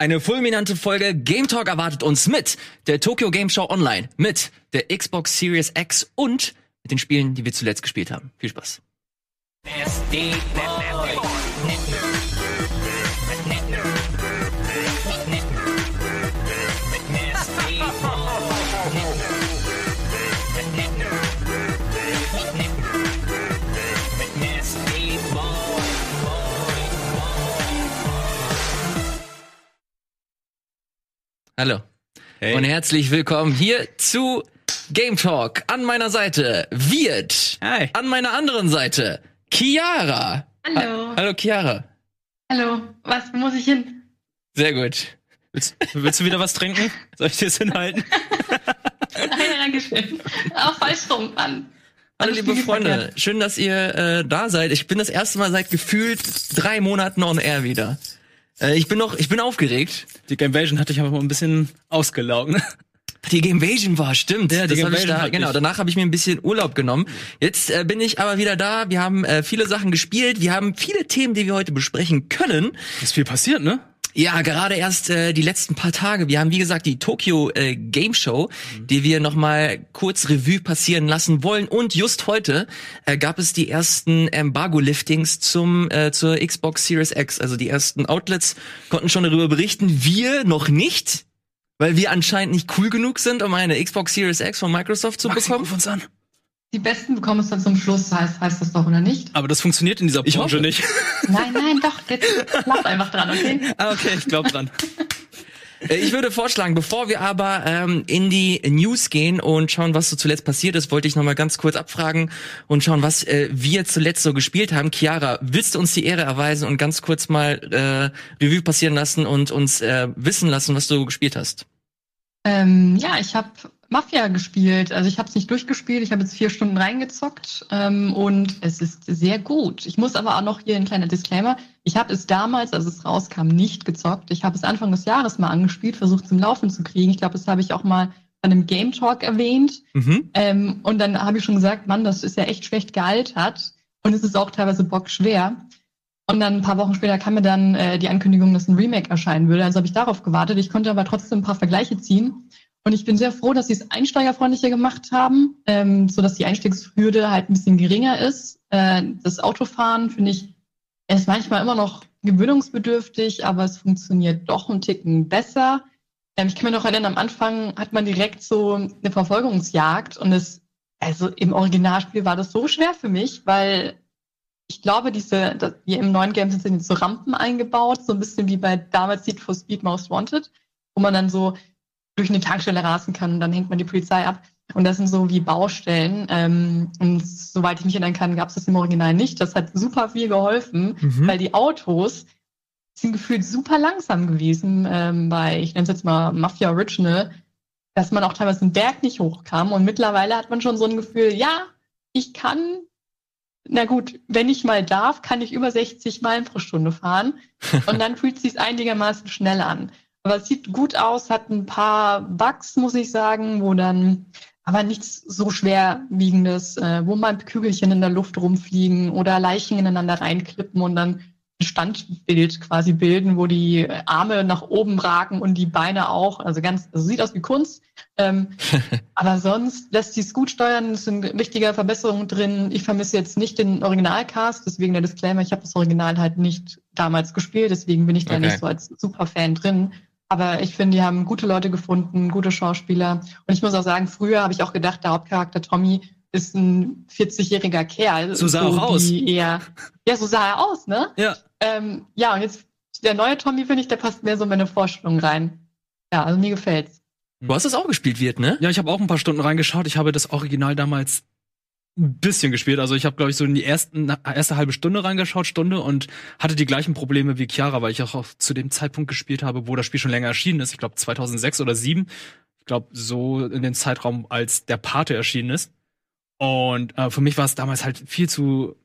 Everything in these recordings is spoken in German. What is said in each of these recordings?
Eine fulminante Folge Game Talk erwartet uns mit der Tokyo Game Show Online, mit der Xbox Series X und mit den Spielen, die wir zuletzt gespielt haben. Viel Spaß. Hallo. Hey. Und herzlich willkommen hier zu Game Talk. An meiner Seite Wirt. Hi. An meiner anderen Seite Chiara. Hallo. Ha Hallo Chiara. Hallo. Was wo muss ich hin? Sehr gut. Willst, willst du wieder was trinken? Soll ich dir das hinhalten? Nein, danke schön. Auch falsch rum, Mann. Hallo liebe Freunde, schön, dass ihr äh, da seid. Ich bin das erste Mal seit gefühlt drei Monaten on air wieder. Äh, ich bin noch, ich bin aufgeregt. Die Gamevasion hatte ich aber mal ein bisschen ausgelaugt. Ne? Die Gamevasion war, stimmt. Ja, die das hab ich da, genau, danach habe ich mir ein bisschen Urlaub genommen. Jetzt äh, bin ich aber wieder da. Wir haben äh, viele Sachen gespielt. Wir haben viele Themen, die wir heute besprechen können. Ist viel passiert, ne? Ja, gerade erst äh, die letzten paar Tage. Wir haben, wie gesagt, die Tokyo äh, Game Show, die wir noch mal kurz Revue passieren lassen wollen. Und just heute äh, gab es die ersten Embargo-Liftings zum äh, zur Xbox Series X. Also die ersten Outlets konnten schon darüber berichten. Wir noch nicht, weil wir anscheinend nicht cool genug sind, um eine Xbox Series X von Microsoft zu Maxi, bekommen. ruf uns an. Die Besten bekommen es dann zum Schluss, heißt, heißt das doch, oder nicht? Aber das funktioniert in dieser Ich Branche hoffe. nicht. Nein, nein, doch. Jetzt bleib einfach dran, okay? ah, okay, ich glaube dran. Äh, Ich würde vorschlagen, bevor wir aber ähm, in die News gehen und schauen, was so zuletzt passiert ist, wollte ich noch mal ganz kurz abfragen und schauen, was äh, wir zuletzt so gespielt haben. Chiara, willst du uns die Ehre erweisen und ganz kurz mal äh, Revue passieren lassen und uns äh, wissen lassen, was du gespielt hast? Ähm, ja, ich habe Mafia gespielt. Also ich habe es nicht durchgespielt. Ich habe jetzt vier Stunden reingezockt ähm, und es ist sehr gut. Ich muss aber auch noch hier ein kleiner Disclaimer. Ich habe es damals, als es rauskam, nicht gezockt. Ich habe es Anfang des Jahres mal angespielt, versucht zum Laufen zu kriegen. Ich glaube, das habe ich auch mal bei einem Game Talk erwähnt. Mhm. Ähm, und dann habe ich schon gesagt, Mann, das ist ja echt schlecht gealtert. Und es ist auch teilweise bockschwer. Und dann ein paar Wochen später kam mir dann äh, die Ankündigung, dass ein Remake erscheinen würde. Also habe ich darauf gewartet. Ich konnte aber trotzdem ein paar Vergleiche ziehen. Und ich bin sehr froh, dass sie es einsteigerfreundlicher gemacht haben, ähm, so dass die Einstiegshürde halt ein bisschen geringer ist. Äh, das Autofahren finde ich ist manchmal immer noch gewöhnungsbedürftig, aber es funktioniert doch einen Ticken besser. Ähm, ich kann mir noch erinnern, am Anfang hat man direkt so eine Verfolgungsjagd und es, also im Originalspiel war das so schwer für mich, weil ich glaube, diese, das, die im neuen Game sind jetzt so Rampen eingebaut, so ein bisschen wie bei damals Need for Speed Most Wanted, wo man dann so durch eine Tankstelle rasen kann und dann hängt man die Polizei ab. Und das sind so wie Baustellen. Ähm, und soweit ich mich erinnern kann, gab es das im Original nicht. Das hat super viel geholfen, Mhm. weil die Autos sind gefühlt super langsam gewesen ähm, bei, ich nenne es jetzt mal Mafia Original, dass man auch teilweise den Berg nicht hochkam. Und mittlerweile hat man schon so ein Gefühl, ja, ich kann, na gut, wenn ich mal darf, kann ich über 60 Meilen pro Stunde fahren. Und dann fühlt es sich einigermaßen schnell an. Aber es sieht gut aus, hat ein paar Bugs, muss ich sagen, wo dann aber nichts so schwerwiegendes, äh, wo mal Kügelchen in der Luft rumfliegen oder Leichen ineinander reinklippen und dann ein Standbild quasi bilden, wo die Arme nach oben ragen und die Beine auch. Also ganz, also sieht aus wie Kunst. Ähm, aber sonst lässt sie es gut steuern, es sind wichtige Verbesserungen drin. Ich vermisse jetzt nicht den Originalcast, deswegen der Disclaimer, ich habe das Original halt nicht damals gespielt, deswegen bin ich da Okay. nicht so als Superfan drin. Aber ich finde, die haben gute Leute gefunden, gute Schauspieler. Und ich muss auch sagen, früher habe ich auch gedacht, der Hauptcharakter Tommy ist ein 40-jähriger Kerl. So sah er auch aus. Eher, ja, so sah er aus, ne? Ja. Ähm, ja, und jetzt der neue Tommy, finde ich, der passt mehr so in meine Vorstellung rein. Ja, also mir gefällt's. Du hast es auch gespielt, wird, ne? Ja, ich habe auch ein paar Stunden reingeschaut. Ich habe das Original damals ein bisschen gespielt. Also ich habe, glaube ich, so in die ersten, erste halbe Stunde reingeschaut, Stunde, und hatte die gleichen Probleme wie Chiara, weil ich auch zu dem Zeitpunkt gespielt habe, wo das Spiel schon länger erschienen ist. Ich glaube 2006 oder 2007. Ich glaube so in den Zeitraum, als der Pate erschienen ist. Und äh, für mich war es damals halt viel zu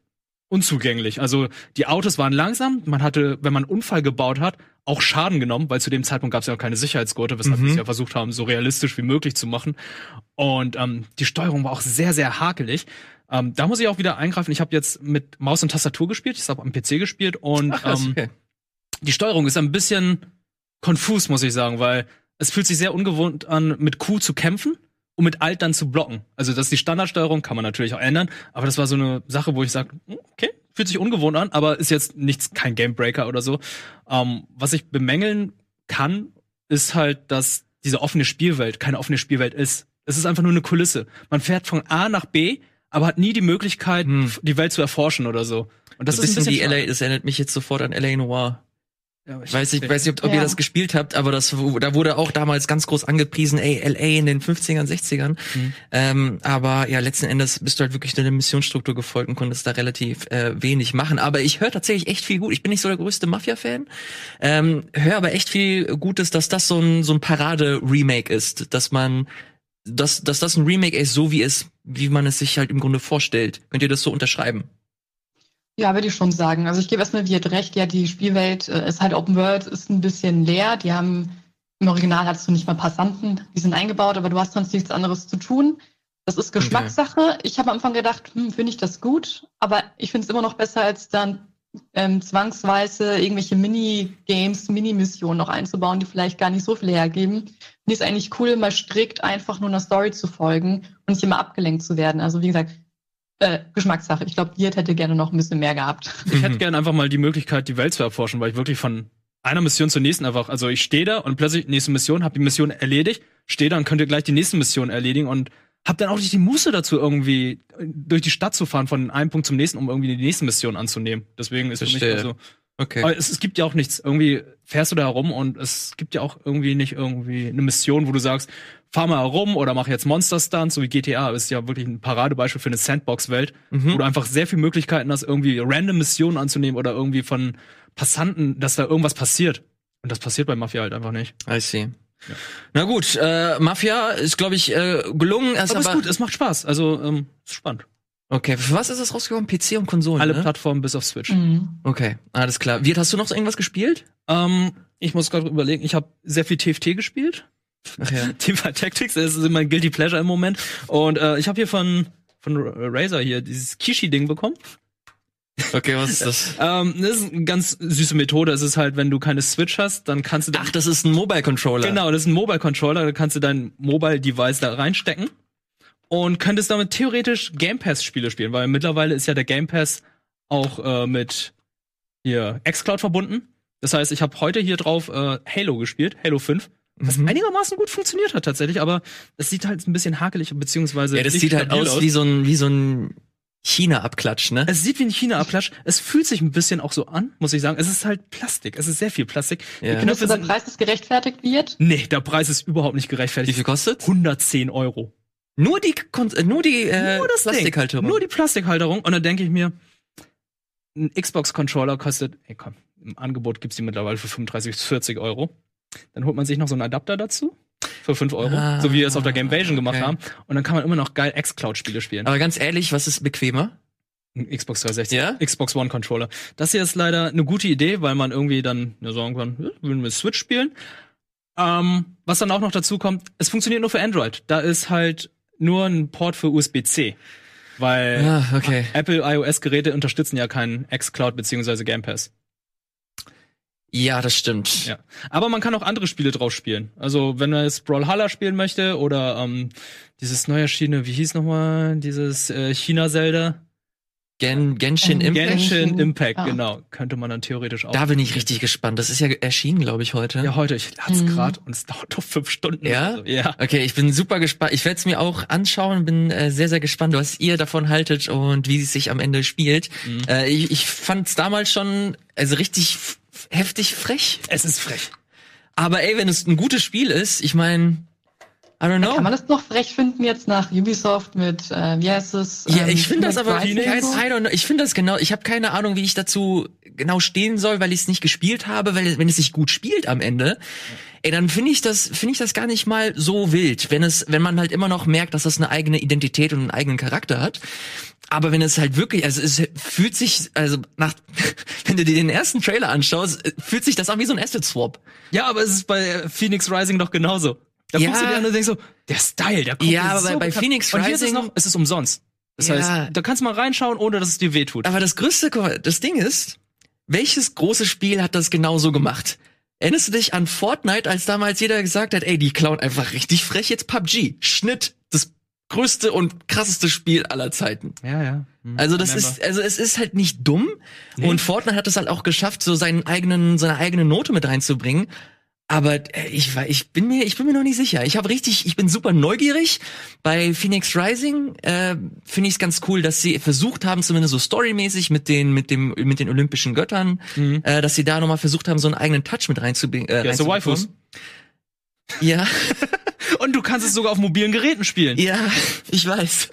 unzugänglich. Also die Autos waren langsam. Man hatte, wenn man einen Unfall gebaut hat, auch Schaden genommen, weil zu dem Zeitpunkt gab es ja auch keine Sicherheitsgurte, weshalb Mhm. wir es ja versucht haben, so realistisch wie möglich zu machen. Und ähm, die Steuerung war auch sehr, sehr hakelig. Ähm, da muss ich auch wieder eingreifen. Ich habe jetzt mit Maus und Tastatur gespielt. Ich habe am PC gespielt und Ach, krass, ähm, okay. die Steuerung ist ein bisschen konfus, muss ich sagen, weil es fühlt sich sehr ungewohnt an, mit Q zu kämpfen und mit Alt dann zu blocken. Also das ist die Standardsteuerung, kann man natürlich auch ändern, aber das war so eine Sache, wo ich sage, okay, fühlt sich ungewohnt an, aber ist jetzt nichts, kein Gamebreaker oder so. Ähm, was ich bemängeln kann, ist halt, dass diese offene Spielwelt keine offene Spielwelt ist. Es ist einfach nur eine Kulisse. Man fährt von A nach B, aber hat nie die Möglichkeit, Hm. die Welt zu erforschen oder so. Und das so ist ein bisschen schade. LA, das erinnert mich jetzt sofort an LA Noir. Ja, Ich weiß nicht, weiß nicht ob, ob Ja. ihr das gespielt habt, aber das, da wurde auch damals ganz groß angepriesen, ey, LA in den 50ern, 60ern. Mhm. Ähm, aber ja, letzten Endes bist du halt wirklich der Missionsstruktur gefolgt und konntest da relativ äh, wenig machen. Aber ich höre tatsächlich echt viel gut. Ich bin nicht so der größte Mafia-Fan, ähm, höre aber echt viel Gutes, dass das so ein, so ein Parade-Remake ist, dass man dass, dass das ein Remake ist, so wie es, wie man es sich halt im Grunde vorstellt. Könnt ihr das so unterschreiben? Ja, würde ich schon sagen. Also ich gebe erstmal Wirt recht, ja, die Spielwelt äh, ist halt Open World, ist ein bisschen leer. Die haben, im Original hattest du nicht mal Passanten, die sind eingebaut, aber du hast sonst nichts anderes zu tun. Das ist Geschmackssache. Ich habe am Anfang gedacht, hm, finde ich das gut, aber ich finde es immer noch besser, als dann ähm, zwangsweise irgendwelche Minigames, Mini-Missionen noch einzubauen, die vielleicht gar nicht so viel hergeben. Finde ich es eigentlich cool, mal strikt einfach nur einer Story zu folgen und nicht immer abgelenkt zu werden. Also wie gesagt, äh, Geschmackssache. Ich glaube, Wirt hätte gerne noch ein bisschen mehr gehabt. Ich hätte gerne einfach mal die Möglichkeit, die Welt zu erforschen, weil ich wirklich von einer Mission zur nächsten einfach, also ich stehe da und plötzlich nächste Mission, habe die Mission erledigt, stehe da und könnte gleich die nächste Mission erledigen und hab dann auch nicht die Muße dazu, irgendwie durch die Stadt zu fahren, von einem Punkt zum nächsten, um irgendwie die nächste Mission anzunehmen. Deswegen ist mich Verstehe. also, Okay. aber es, es gibt ja auch nichts. Irgendwie fährst du da herum und es gibt ja auch irgendwie nicht irgendwie eine Mission, wo du sagst, fahr mal herum oder mach jetzt Monster Stunts, so wie GTA. Ist ja wirklich ein Paradebeispiel für eine Sandbox-Welt, Mhm. wo du einfach sehr viele Möglichkeiten hast, irgendwie random Missionen anzunehmen oder irgendwie von Passanten, dass da irgendwas passiert. Und das passiert bei Mafia halt einfach nicht. I see. Na gut, äh, Mafia ist, glaube ich, äh, gelungen. Ist Aber, aber, ist gut, es macht Spaß. Also, ähm, ist spannend. Okay, für was ist das rausgekommen? PC und Konsolen? Alle ne? Plattformen bis auf Switch. Mhm. Okay, alles klar. Wirt, hast du noch so irgendwas gespielt? Ähm, ich muss gerade überlegen, ich habe sehr viel TFT gespielt. Ach ja. Teamfight Tactics, das ist mein Guilty Pleasure im Moment. Und äh, ich habe hier von von Razer hier dieses Kishi-Ding bekommen. Okay, was ist das? Ähm, das ist eine ganz süße Methode. Es ist halt, wenn du keine Switch hast, dann kannst du Ach, das ist ein Mobile Controller. Genau, das ist ein Mobile Controller, da kannst du dein Mobile Device da reinstecken und könntest damit theoretisch Game Pass Spiele spielen, weil mittlerweile ist ja der Game Pass auch äh, mit hier xCloud verbunden. Das heißt, ich habe heute hier drauf äh, Halo gespielt, Halo 5, was Mhm. einigermaßen gut funktioniert hat tatsächlich, aber es sieht halt ein bisschen hakelig beziehungsweise Ja, das sieht halt stabil aus wie so ein, wie so ein China-Abklatsch, ne? es sieht wie ein China-Abklatsch. Es fühlt sich ein bisschen auch so an, muss ich sagen. Es ist halt Plastik. Es ist sehr viel Plastik. Ja. Die Findest Knöpfe du, der. Preis ist gerechtfertigt wird? Nee, der Preis ist überhaupt nicht Wie gerechtfertigt. viel kostet? 110 Euro. Nur die, Kon nur die äh, Nur das Ding. Plastikhalterung. Nur die Plastikhalterung. Und dann denke ich mir, ein Xbox-Controller kostet, ey komm, im Angebot gibt's die mittlerweile für 35 bis 40 Euro. Dann holt man sich noch so einen Adapter dazu. Für 5 Euro. Ah, so wie wir es auf der Gamevasion gemacht okay. haben. Und dann kann man immer noch geil X-Cloud-Spiele spielen. Aber ganz ehrlich, was ist bequemer? Ein Xbox 360. Ja? Xbox One Controller. Das hier ist leider eine gute Idee, weil man irgendwie dann ja, sagen kann, will mit Switch spielen. Ähm, was dann auch noch dazu kommt, es funktioniert nur für Android. Da ist halt nur ein Port für USB-C. Weil Ja, okay. Apple iOS-Geräte unterstützen ja keinen xCloud beziehungsweise Game Pass. Ja, das stimmt. Ja. Aber man kann auch andere Spiele drauf spielen. Also wenn man jetzt Brawlhalla spielen möchte oder ähm, dieses neu erschienene, wie hieß nochmal, dieses äh, China-Zelda? Gen, Genshin Ähm, Impact. Genshin Impact, ja. genau. Könnte man dann theoretisch auch. Da bin ich richtig gespannt. Das ist ja erschienen, glaube ich, heute. Ja, heute. Ich lad's Mhm. grad und es dauert doch fünf Stunden. Ja? Also, ja. Okay, ich bin super gespannt. Ich werde es mir auch anschauen, bin äh, sehr, sehr gespannt, was ihr davon haltet und wie es sich am Ende spielt. Mhm. Äh, ich ich fand es damals schon also richtig heftig frech. Es ist frech. Aber ey, wenn es ein gutes Spiel ist, ich meine, I don't know. Kann man das noch frech finden jetzt nach Ubisoft mit, äh, wie heißt es? Ja, ähm, ich finde das aber, Rights I, und so? I don't know, ich finde das genau, ich habe keine Ahnung, wie ich dazu genau stehen soll, weil ich es nicht gespielt habe, weil wenn es sich gut spielt am Ende, ey, dann finde ich das, finde ich das gar nicht mal so wild, wenn es, wenn man halt immer noch merkt, dass das eine eigene Identität und einen eigenen Charakter hat. Aber wenn es halt wirklich, also es fühlt sich, also nach, wenn du dir den ersten Trailer anschaust, äh, fühlt sich das an wie so ein Asset Swap. Ja, aber es ist bei Phoenix Rising doch genauso. Da Ja. guckst du dir an und denkst so, der Style, der kommt Ja, aber so bei- bei. Phoenix Und hier ist es Rising- noch, es ist umsonst. Das Ja. heißt, da kannst du mal reinschauen, ohne dass es dir wehtut. Aber das größte, das Ding ist, welches große Spiel hat das genauso gemacht? Erinnerst du dich an Fortnite, als damals jeder gesagt hat, ey, die klauen einfach richtig frech jetzt PUBG. Schnitt, das größte und krasseste Spiel aller Zeiten. Ja, ja. Hm. Also das Remember. ist, also es ist halt nicht dumm. Nee. Und Fortnite hat es halt auch geschafft, so seinen eigenen, seine eigene Note mit reinzubringen. Aber äh, ich, ich bin mir, ich bin mir noch nicht sicher. Ich habe richtig, ich bin super neugierig. Bei Phoenix Rising äh, finde ich es ganz cool, dass sie versucht haben, zumindest so storymäßig mit den, mit dem, mit den olympischen Göttern, Mhm. äh, dass sie da nochmal versucht haben, so einen eigenen Touch mit reinzubringen. Äh, Ja, so. Waifus. Ja. Und kannst es sogar auf mobilen Geräten spielen. Ja, ich weiß.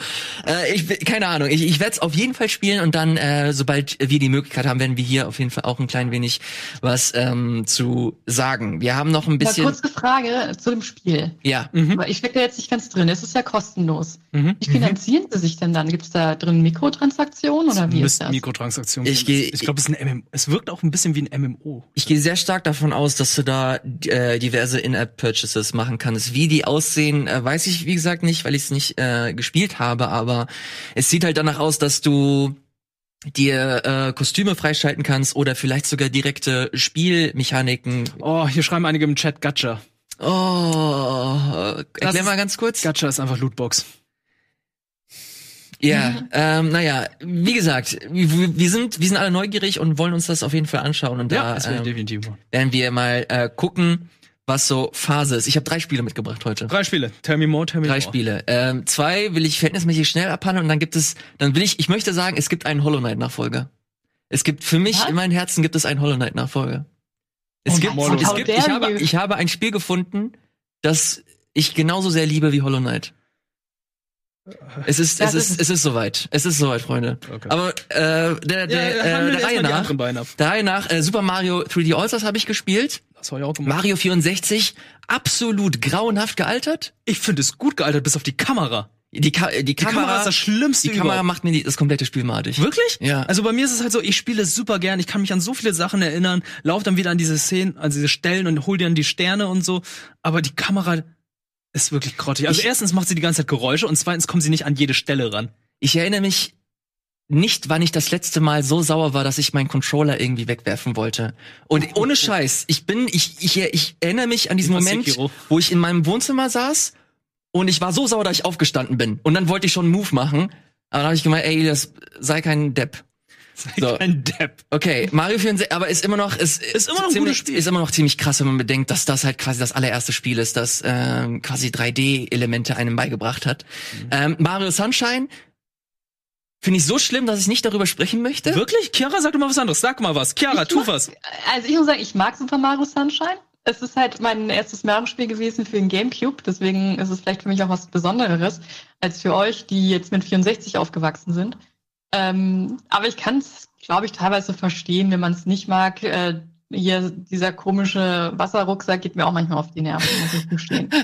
Äh, ich, keine Ahnung. Ich, ich werde es auf jeden Fall spielen und dann, äh, sobald wir die Möglichkeit haben, werden wir hier auf jeden Fall auch ein klein wenig was ähm, zu sagen. Wir haben noch ein Mal bisschen. kurze Frage zu dem Spiel. Ja. Mhm. Aber ich stecke da jetzt nicht ganz drin. Es ist ja kostenlos. Mhm. Wie finanzieren sie sich denn dann? Gibt es da drin Mikrotransaktionen oder wie ist das? Mikrotransaktionen. Ich geh- ich glaube, es ist ein MMO. Es wirkt auch ein bisschen wie ein MMO. Ich gehe sehr stark davon aus, dass du da äh, diverse In-App-Purchases machen kannst. Wie die aussehen, äh, weiß ich wie gesagt nicht, weil ich es nicht äh, gespielt habe. Aber es sieht halt danach aus, dass du dir äh, Kostüme freischalten kannst oder vielleicht sogar direkte Spielmechaniken. Oh, hier schreiben einige im Chat Gacha. Oh, Das erklär mal ganz kurz. Gacha ist einfach Lootbox. Ja, ähm, naja, wie gesagt, wir, wir sind wir sind alle neugierig und wollen uns das auf jeden Fall anschauen und Ja, da ähm, definitiv werden wir mal äh, gucken, was so Phase ist. Ich habe drei Spiele mitgebracht heute. Drei Spiele. Tell me more, tell me Drei more. Spiele. Ähm, zwei will ich verhältnismäßig schnell abhandeln und dann gibt es, dann will ich, ich möchte sagen, es gibt einen Hollow Knight Nachfolger. Es gibt für mich Was? in meinem Herzen gibt es einen Hollow Knight Nachfolger. Es Oh, gibt, es gibt ich habe, ich habe ein Spiel gefunden, das ich genauso sehr liebe wie Hollow Knight. Es ist, es ist, ist- es ist soweit. Es ist soweit, Freunde. Okay. Aber äh, der, der, Ja, äh, der Reihe die nach, der Reihe nach, äh, Super Mario 3D All-Stars habe ich gespielt. Das war ja auch gemacht. Mario 64, absolut grauenhaft gealtert. Ich finde es gut gealtert, bis auf die Kamera. Die, Ka die, Die Kamera, Kamera ist das Schlimmste die Kamera überhaupt. macht mir die, das komplette Spiel madig. Wirklich? Ja. Also bei mir ist es halt so, ich spiele super gern, ich kann mich an so viele Sachen erinnern, laufe dann wieder an diese Szenen, an diese Stellen und hol dir dann die Sterne und so, aber die Kamera ist wirklich grottig. Also Ich- erstens macht sie die ganze Zeit Geräusche und zweitens kommt sie nicht an jede Stelle ran. Ich erinnere mich nicht, wann ich das letzte Mal so sauer war, dass ich meinen Controller irgendwie wegwerfen wollte. Und ohne Scheiß, ich bin, ich, ich, ich erinnere mich an diesen Moment, Sekiro. wo ich in meinem Wohnzimmer saß und ich war so sauer, dass ich aufgestanden bin. Und dann wollte ich schon einen Move machen. Aber dann habe ich gemeint, ey, das sei kein Depp. So. Kein Depp. Okay, Mario 64, aber ist immer noch ist, Ist immer noch ein ziemlich, gutes Spiel. Ist immer noch ziemlich krass, wenn man bedenkt, dass das halt quasi das allererste Spiel ist, das ähm, quasi 3D-Elemente einem beigebracht hat. Mhm. Ähm, Mario Sunshine finde ich so schlimm, dass ich nicht darüber sprechen möchte. Wirklich? Chiara, sag doch mal was anderes. Sag mal was. Chiara, Ich tu mag- was. Also ich muss sagen, ich mag Super Mario Sunshine. Es ist halt mein erstes Mario-Spiel gewesen für den Gamecube, deswegen ist es vielleicht für mich auch was Besonderes als für euch, die jetzt mit 64 aufgewachsen sind. Ähm, aber ich kann es, glaube ich, teilweise verstehen, wenn man es nicht mag. Äh, hier dieser komische Wasserrucksack geht mir auch manchmal auf die Nerven, muss ich gestehen.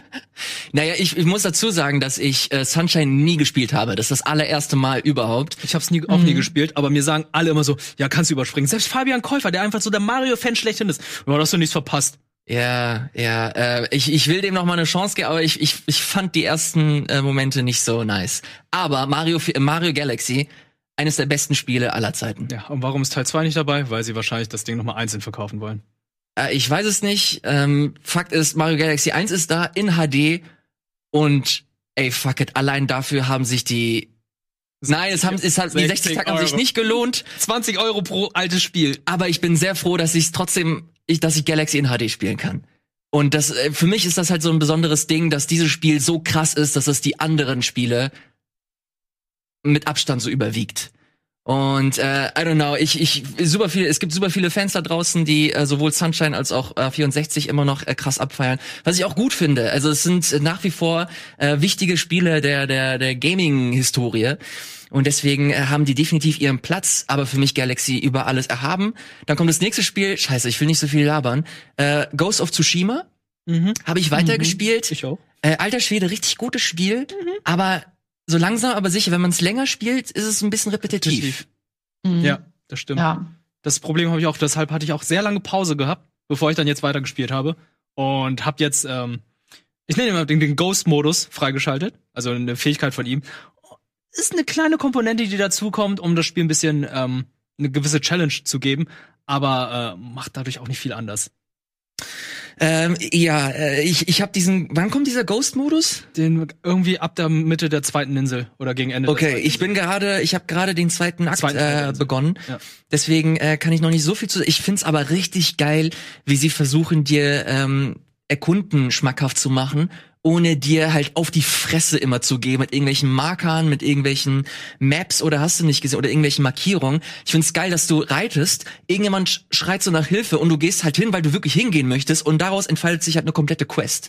Naja, ich, ich muss dazu sagen, dass ich äh, Sunshine nie gespielt habe. Das ist das allererste Mal überhaupt. Ich hab's nie, auch nie Mhm. gespielt, aber mir sagen alle immer so, ja, kannst du überspringen. Selbst Fabian Käufer, der einfach so der Mario-Fan schlechthin ist. Ja, hast du nichts verpasst. Ja, ja, äh, ich, ich will dem noch mal eine Chance geben, aber ich, ich, ich fand die ersten äh, Momente nicht so nice. Aber Mario, Mario Galaxy, eines der besten Spiele aller Zeiten. Ja, und warum ist Teil 2 nicht dabei? Weil sie wahrscheinlich das Ding nochmal einzeln verkaufen wollen. Äh, ich weiß es nicht. Ähm, Fakt ist, Mario Galaxy 1 ist da in HD und ey, fuck it, allein dafür haben sich die Nein, es haben, es hat, die 60 Tage haben sich nicht gelohnt, 20 Euro pro altes Spiel. aber ich bin sehr froh, dass ich es trotzdem, ich, dass ich Galaxy in HD spielen kann. Und das, äh, für mich ist das halt so ein besonderes Ding, dass dieses Spiel so krass ist, dass es die anderen Spiele mit Abstand so überwiegt. Und äh, I don't know, ich, ich super viele, es gibt super viele Fans da draußen, die äh, sowohl Sunshine als auch äh, 64 immer noch äh, krass abfeiern, was ich auch gut finde. Also es sind nach wie vor äh, wichtige Spiele der der der Gaming-Historie und deswegen äh, haben die definitiv ihren Platz. Aber für mich Galaxy über alles erhaben. Dann kommt das nächste Spiel. Scheiße, ich will nicht so viel labern. Äh, Ghost of Tsushima Mhm. habe ich weitergespielt. Ich auch. Äh, alter Schwede, richtig gutes Spiel, aber so langsam aber sicher, wenn man es länger spielt, ist es ein bisschen repetitiv. Mhm. Ja, das stimmt. Ja. Das Problem habe ich auch, deshalb hatte ich auch sehr lange Pause gehabt, bevor ich dann jetzt weitergespielt habe. Und habe jetzt, ähm, ich nenne ihn mal den, den Ghost-Modus freigeschaltet, also eine Fähigkeit von ihm. Ist eine kleine Komponente, die dazukommt, um das Spiel ein bisschen ähm, eine gewisse Challenge zu geben, aber äh, macht dadurch auch nicht viel anders. Ähm, ja, äh, ich, ich habe diesen. Wann kommt dieser Ghost-Modus? Den irgendwie ab der Mitte der zweiten Insel oder gegen Ende. der Okay, ich bin gerade, ich habe gerade den zweiten Akt Zweiten äh, Insel. begonnen. Ja. Deswegen äh, kann ich noch nicht so viel zu. Ich find's aber richtig geil, wie sie versuchen, dir ähm, Erkunden schmackhaft zu machen, ohne dir halt auf die Fresse immer zu gehen mit irgendwelchen Markern, mit irgendwelchen Maps oder hast du nicht gesehen oder irgendwelchen Markierungen. Ich find's geil, dass du reitest, irgendjemand sch- schreit so nach Hilfe und du gehst halt hin, weil du wirklich hingehen möchtest und daraus entfaltet sich halt eine komplette Quest.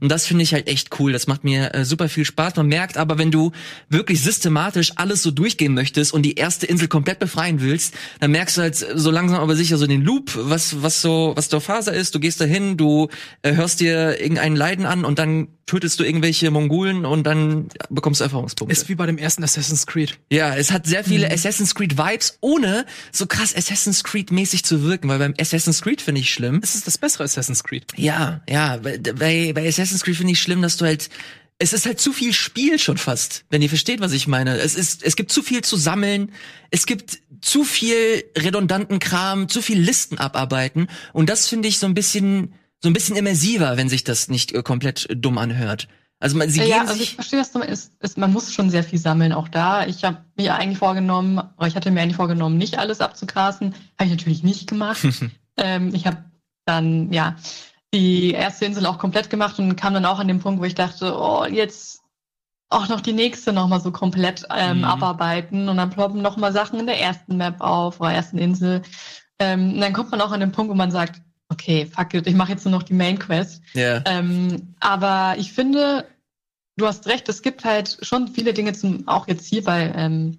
Und das finde ich halt echt cool. Das macht mir äh, super viel Spaß. Man merkt aber, wenn du wirklich systematisch alles so durchgehen möchtest und die erste Insel komplett befreien willst, dann merkst du halt so langsam aber sicher so den Loop, was was so was der Phase ist. Du gehst dahin, du äh, hörst dir irgendeinen Leiden an und dann tötest du irgendwelche Mongolen und dann bekommst du Erfahrungspunkte. Ist wie bei dem ersten Assassin's Creed. Ja, es hat sehr viele Assassin's Creed Vibes, ohne so krass Assassin's Creed mäßig zu wirken, weil beim Assassin's Creed finde ich schlimm. Es ist das bessere Assassin's Creed. Ja, ja, bei, bei, bei Assassin's Creed finde ich schlimm, dass du halt es ist halt zu viel Spiel schon fast, wenn ihr versteht, was ich meine. Es ist es gibt zu viel zu sammeln, es gibt zu viel redundanten Kram, zu viel Listen abarbeiten und das finde ich so ein bisschen so ein bisschen immersiver, wenn sich das nicht äh, komplett dumm anhört. Also man, sie ja, geben also ich sich verstehe, was du meinst. Man muss schon sehr viel sammeln, auch da. Ich habe mir eigentlich vorgenommen, oder ich hatte mir eigentlich vorgenommen, nicht alles abzugrasen. Habe ich natürlich nicht gemacht. ähm, ich habe dann, ja, die erste Insel auch komplett gemacht und kam dann auch an den Punkt, wo ich dachte, oh, jetzt auch noch die nächste nochmal so komplett ähm, Mhm. abarbeiten und dann ploppen nochmal Sachen in der ersten Map auf oder ersten Insel. Ähm, und dann kommt man auch an den Punkt, wo man sagt, okay, fuck it, ich mache jetzt nur noch die Main Quest. ja. Ähm, aber ich finde, du hast recht, es gibt halt schon viele Dinge zum, auch jetzt hier bei, ähm,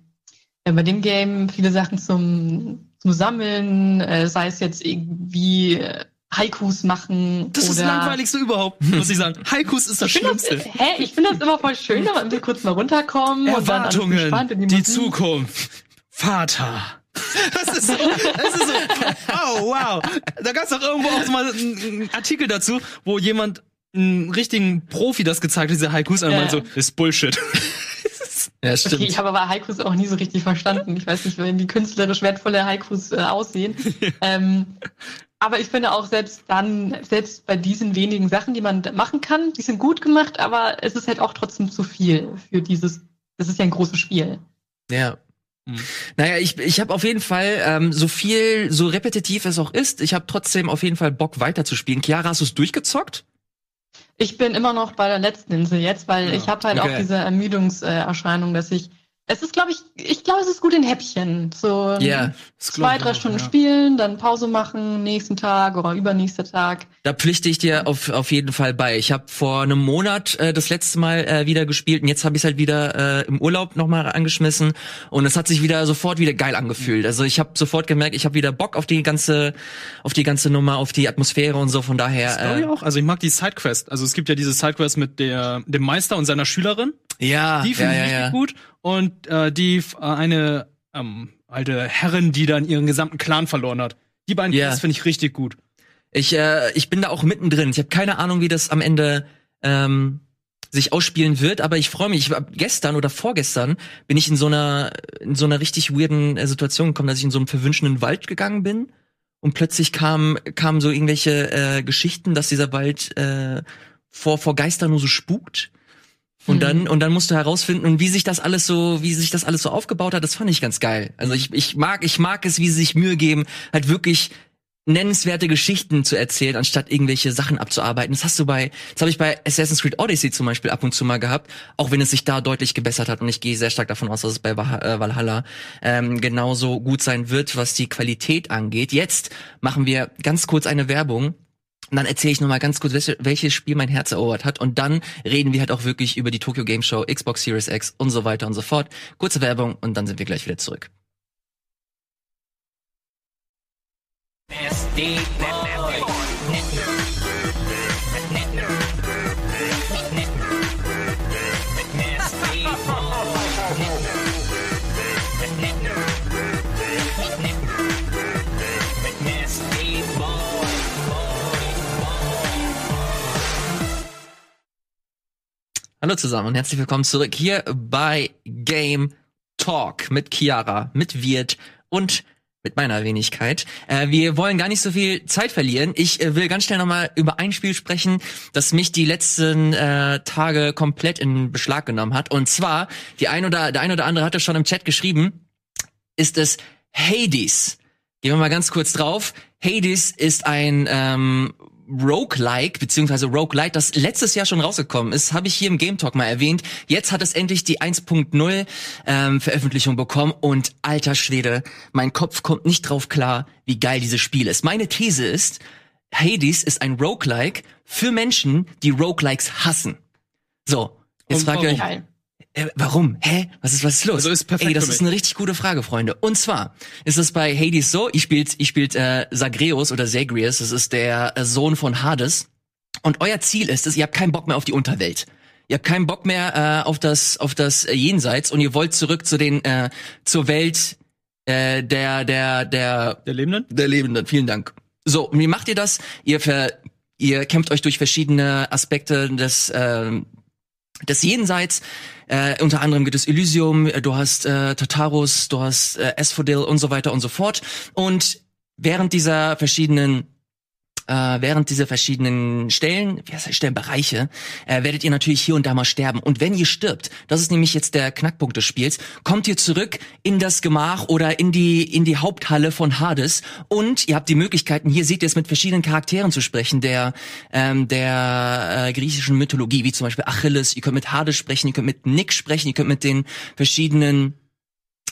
ja, bei dem Game, viele Sachen zum, zum Sammeln, äh, sei es jetzt irgendwie äh, Haikus machen Das oder ist das langweiligste überhaupt, muss ich sagen. Haikus ist das ich finde das, Schlimmste. hä, ich finde das immer voll schön, aber wir kurz mal runterkommen und dann Erwartungen, entspannt in die. Zukunft. Vater. Das ist so, das ist so, oh wow. Da gab es doch irgendwo auch mal einen Artikel dazu, wo jemand einen richtigen Profi das gezeigt hat, diese Haikus, und Ja. so, ist Bullshit. ja, stimmt. Okay, ich habe aber Haikus auch nie so richtig verstanden. Ich weiß nicht, wie künstlerisch wertvolle Haikus äh, aussehen. ähm, aber ich finde auch selbst dann, selbst bei diesen wenigen Sachen, die man machen kann, die sind gut gemacht, aber es ist halt auch trotzdem zu viel für dieses, das ist ja ein großes Spiel. Ja. Hm. Naja, ich, ich habe auf jeden Fall, ähm, so viel, so repetitiv es auch ist, ich habe trotzdem auf jeden Fall Bock weiterzuspielen. Chiara, hast du es durchgezockt? Ich bin immer noch bei der letzten Insel jetzt, weil Ja, ich habe halt okay. auch diese Ermüdungserscheinung, dass ich, es ist, glaube ich, ich glaube, es ist gut in Häppchen. So glaub zwei, drei auch, Stunden ja. spielen, dann Pause machen, nächsten Tag oder übernächster Tag. Da pflichte ich dir auf, auf jeden Fall bei. Ich habe vor einem Monat äh, das letzte Mal äh, wieder gespielt und jetzt habe ich halt wieder äh, im Urlaub nochmal angeschmissen und es hat sich wieder sofort wieder geil angefühlt. Also ich habe sofort gemerkt, ich habe wieder Bock auf die ganze, auf die ganze Nummer, auf die Atmosphäre und so. Von daher. Story Äh, auch? Also ich mag die Sidequest. Also es gibt ja diese Sidequest mit der, dem Meister und seiner Schülerin. ja, Die finde ja, ich ja, richtig ja. gut. Und äh, die äh, eine ähm, alte Herrin, die dann ihren gesamten Clan verloren hat. Die beiden. Quests finde ich richtig gut. Ich, äh, ich bin da auch mittendrin. Ich habe keine Ahnung, wie das am Ende ähm, sich ausspielen wird, aber ich freue mich. Ich war gestern oder vorgestern bin ich in so einer in so einer richtig weirden äh, Situation gekommen, dass ich in so einem verwünschenden Wald gegangen bin und plötzlich kam kamen so irgendwelche äh, Geschichten, dass dieser Wald äh, vor vor Geistern nur so spukt. Und dann und dann musst du herausfinden, und wie sich das alles so, wie sich das alles so aufgebaut hat, das fand ich ganz geil. Also ich, ich mag, ich mag es, wie sie sich Mühe geben, halt wirklich nennenswerte Geschichten zu erzählen, anstatt irgendwelche Sachen abzuarbeiten. Das hast du bei, das habe ich bei Assassin's Creed Odyssey zum Beispiel ab und zu mal gehabt, auch wenn es sich da deutlich gebessert hat und ich gehe sehr stark davon aus, dass es bei äh, Valhalla ähm, genauso gut sein wird, was die Qualität angeht. Jetzt machen wir ganz kurz eine Werbung. Und dann erzähle ich noch mal ganz kurz, welche- welches Spiel mein Herz erobert hat. Und dann reden wir halt auch wirklich über die Tokyo Game Show, Xbox Series X und so weiter und so fort. Kurze Werbung und dann sind wir gleich wieder zurück. Hallo zusammen und herzlich willkommen zurück hier bei Game Talk mit Chiara, mit Wirt und mit meiner Wenigkeit. Äh, wir wollen gar nicht so viel Zeit verlieren. Ich äh, will ganz schnell nochmal über ein Spiel sprechen, das mich die letzten äh, Tage komplett in Beschlag genommen hat. Und zwar, die ein oder, der ein oder andere hatte schon im Chat geschrieben, ist es Hades. Gehen wir mal ganz kurz drauf. Hades ist ein ähm, Roguelike, beziehungsweise Roguelite, das letztes Jahr schon rausgekommen ist, habe ich hier im Game Talk mal erwähnt. Jetzt hat es endlich die 1.0 ähm, Veröffentlichung bekommen und alter Schwede, mein Kopf kommt nicht drauf klar, wie geil dieses Spiel ist. Meine These ist, Hades ist ein Roguelike für Menschen, die Roguelikes hassen. So, jetzt Und fragt ihr euch. Äh, warum? Hä? Was ist was ist los? Also ist perfekt Ey, das ist eine richtig gute Frage, Freunde. Und zwar ist es bei Hades so, ich spielt ich spielt äh, Zagreus oder Zagreus, das ist der äh, Sohn von Hades und euer Ziel ist es, ihr habt keinen Bock mehr auf die Unterwelt. Ihr habt keinen Bock mehr äh, auf das auf das äh, Jenseits und ihr wollt zurück zu den äh, zur Welt äh, der der der Der Lebenden? der Lebenden. Vielen Dank. So, und wie macht ihr das? Ihr ver ihr kämpft euch durch verschiedene Aspekte des ähm, des Jenseits. Äh, unter anderem gibt es Elysium, äh, du hast äh, Tartarus, du hast äh, Asphodel und so weiter und so fort. Und während dieser verschiedenen äh, während dieser verschiedenen Stellen, wie heißt das, Stellenbereiche, äh, werdet ihr natürlich hier und da mal sterben. Und wenn ihr stirbt, das ist nämlich jetzt der Knackpunkt des Spiels, kommt ihr zurück in das Gemach oder in die in die Haupthalle von Hades und ihr habt die Möglichkeiten, hier seht ihr es mit verschiedenen Charakteren zu sprechen, der ähm, der äh, griechischen Mythologie, wie zum Beispiel Achilles. Ihr könnt mit Hades sprechen, ihr könnt mit Nick sprechen, ihr könnt mit den verschiedenen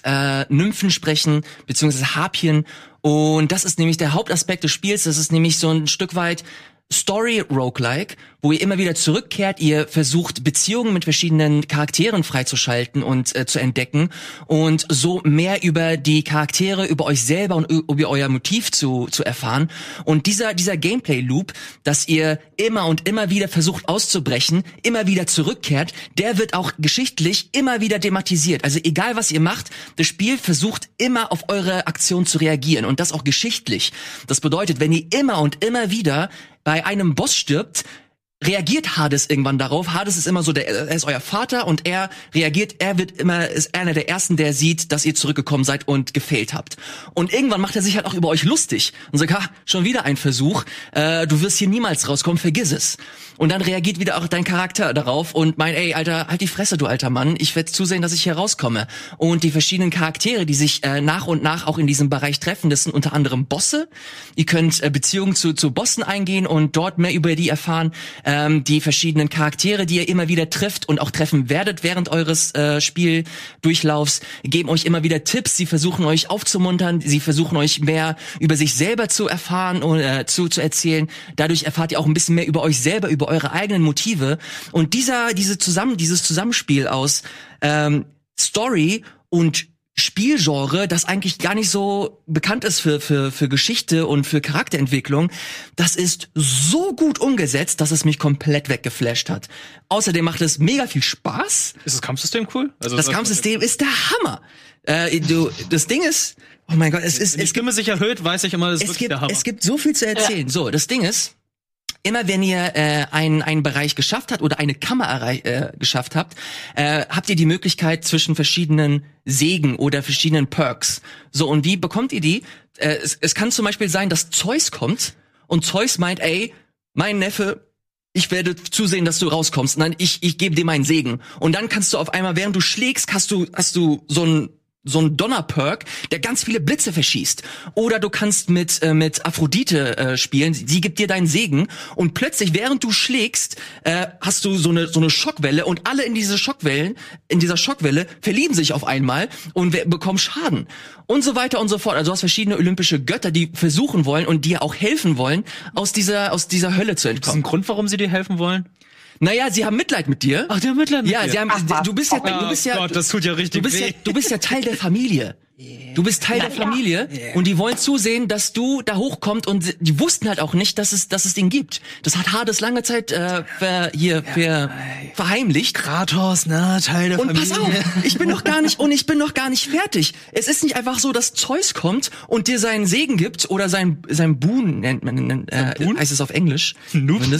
äh, Nymphen sprechen, beziehungsweise Harpien. Und das ist nämlich der Hauptaspekt des Spiels. Das ist nämlich so ein Stück weit Story-Roguelike, wo ihr immer wieder zurückkehrt, ihr versucht Beziehungen mit verschiedenen Charakteren freizuschalten und äh, zu entdecken und so mehr über die Charaktere, über euch selber und über euer Motiv zu, zu erfahren. Und dieser, dieser Gameplay-Loop, dass ihr immer und immer wieder versucht auszubrechen, immer wieder zurückkehrt, der wird auch geschichtlich immer wieder thematisiert. Also egal was ihr macht, das Spiel versucht immer auf eure Aktion zu reagieren und das auch geschichtlich. Das bedeutet, wenn ihr immer und immer wieder bei einem Boss stirbt, reagiert Hades irgendwann darauf. Hades ist immer so, der, er ist euer Vater und er reagiert, er wird immer, ist einer der ersten, der sieht, dass ihr zurückgekommen seid und gefailt habt. Und irgendwann macht er sich halt auch über euch lustig und sagt, ha, schon wieder ein Versuch, äh, du wirst hier niemals rauskommen, vergiss es. Und dann reagiert wieder auch dein Charakter darauf und meint, ey, Alter, halt die Fresse, du alter Mann, ich werde zusehen, dass ich hier rauskomme. Und die verschiedenen Charaktere, die sich äh, nach und nach auch in diesem Bereich treffen, das sind unter anderem Bosse. Ihr könnt äh, Beziehungen zu, zu Bossen eingehen und dort mehr über die erfahren. Ähm, die verschiedenen Charaktere, die ihr immer wieder trifft und auch treffen werdet während eures äh, Spieldurchlaufs, geben euch immer wieder Tipps. Sie versuchen euch aufzumuntern, sie versuchen euch mehr über sich selber zu erfahren und äh, zu, zu erzählen. Dadurch erfahrt ihr auch ein bisschen mehr über euch selber, über eure eigenen Motive. Und dieser, diese zusammen, dieses Zusammenspiel aus ähm, Story und Spielgenre, das eigentlich gar nicht so bekannt ist für, für, für Geschichte und für Charakterentwicklung, das ist so gut umgesetzt, dass es mich komplett weggeflasht hat. Außerdem macht es mega viel Spaß. Ist das Kampfsystem cool? Also Das Kampfsystem ist der Hammer. Äh, du, das Ding ist, oh mein Gott, es ist, Wenn die es Stimme sich erhöht, weiß ich immer, das ist es wirklich gibt, der Hammer. es gibt so viel zu erzählen. So, das Ding ist, immer wenn ihr äh, einen, einen Bereich geschafft habt oder eine Kammer äh, geschafft habt, äh, habt ihr die Möglichkeit zwischen verschiedenen Segen oder verschiedenen Perks. So, und wie bekommt ihr die? Äh, es, es kann zum Beispiel sein, dass Zeus kommt und Zeus meint, ey, mein Neffe, ich werde zusehen, dass du rauskommst. Nein, ich, ich gebe dir meinen Segen. Und dann kannst du auf einmal, während du schlägst, hast du, hast du so ein so ein Donnerperk, der ganz viele Blitze verschießt. Oder du kannst mit äh, mit Aphrodite äh, spielen. Sie gibt dir deinen Segen und plötzlich, während du schlägst, äh, hast du so eine so eine Schockwelle und alle in diese Schockwellen, in dieser Schockwelle verlieben sich auf einmal und bekommen Schaden und so weiter und so fort. Also du hast verschiedene olympische Götter, die versuchen wollen und dir auch helfen wollen, aus dieser aus dieser Hölle zu Ist das ein entkommen. Grund, warum sie dir helfen wollen? Naja, sie haben Mitleid mit dir. Ach, der Mitleid mit ja, dir. sie haben, du bist ja, du bist ja, Oh Gott, das tut ja richtig du bist weh. ja, du bist ja Teil der Familie. Du bist Teil der Familie und die wollen zusehen, dass du da hochkommst und die wussten halt auch nicht, dass es, dass es den gibt. Das hat Hades lange Zeit äh, ver, hier ver, verheimlicht. Kratos, ne, Teil der Und pass auf, ich bin noch gar nicht und ich bin noch gar nicht fertig. Es ist nicht einfach so, dass Zeus kommt und dir seinen Segen gibt oder sein sein Boon nennt man äh, Boon? heißt es auf Englisch. Noob.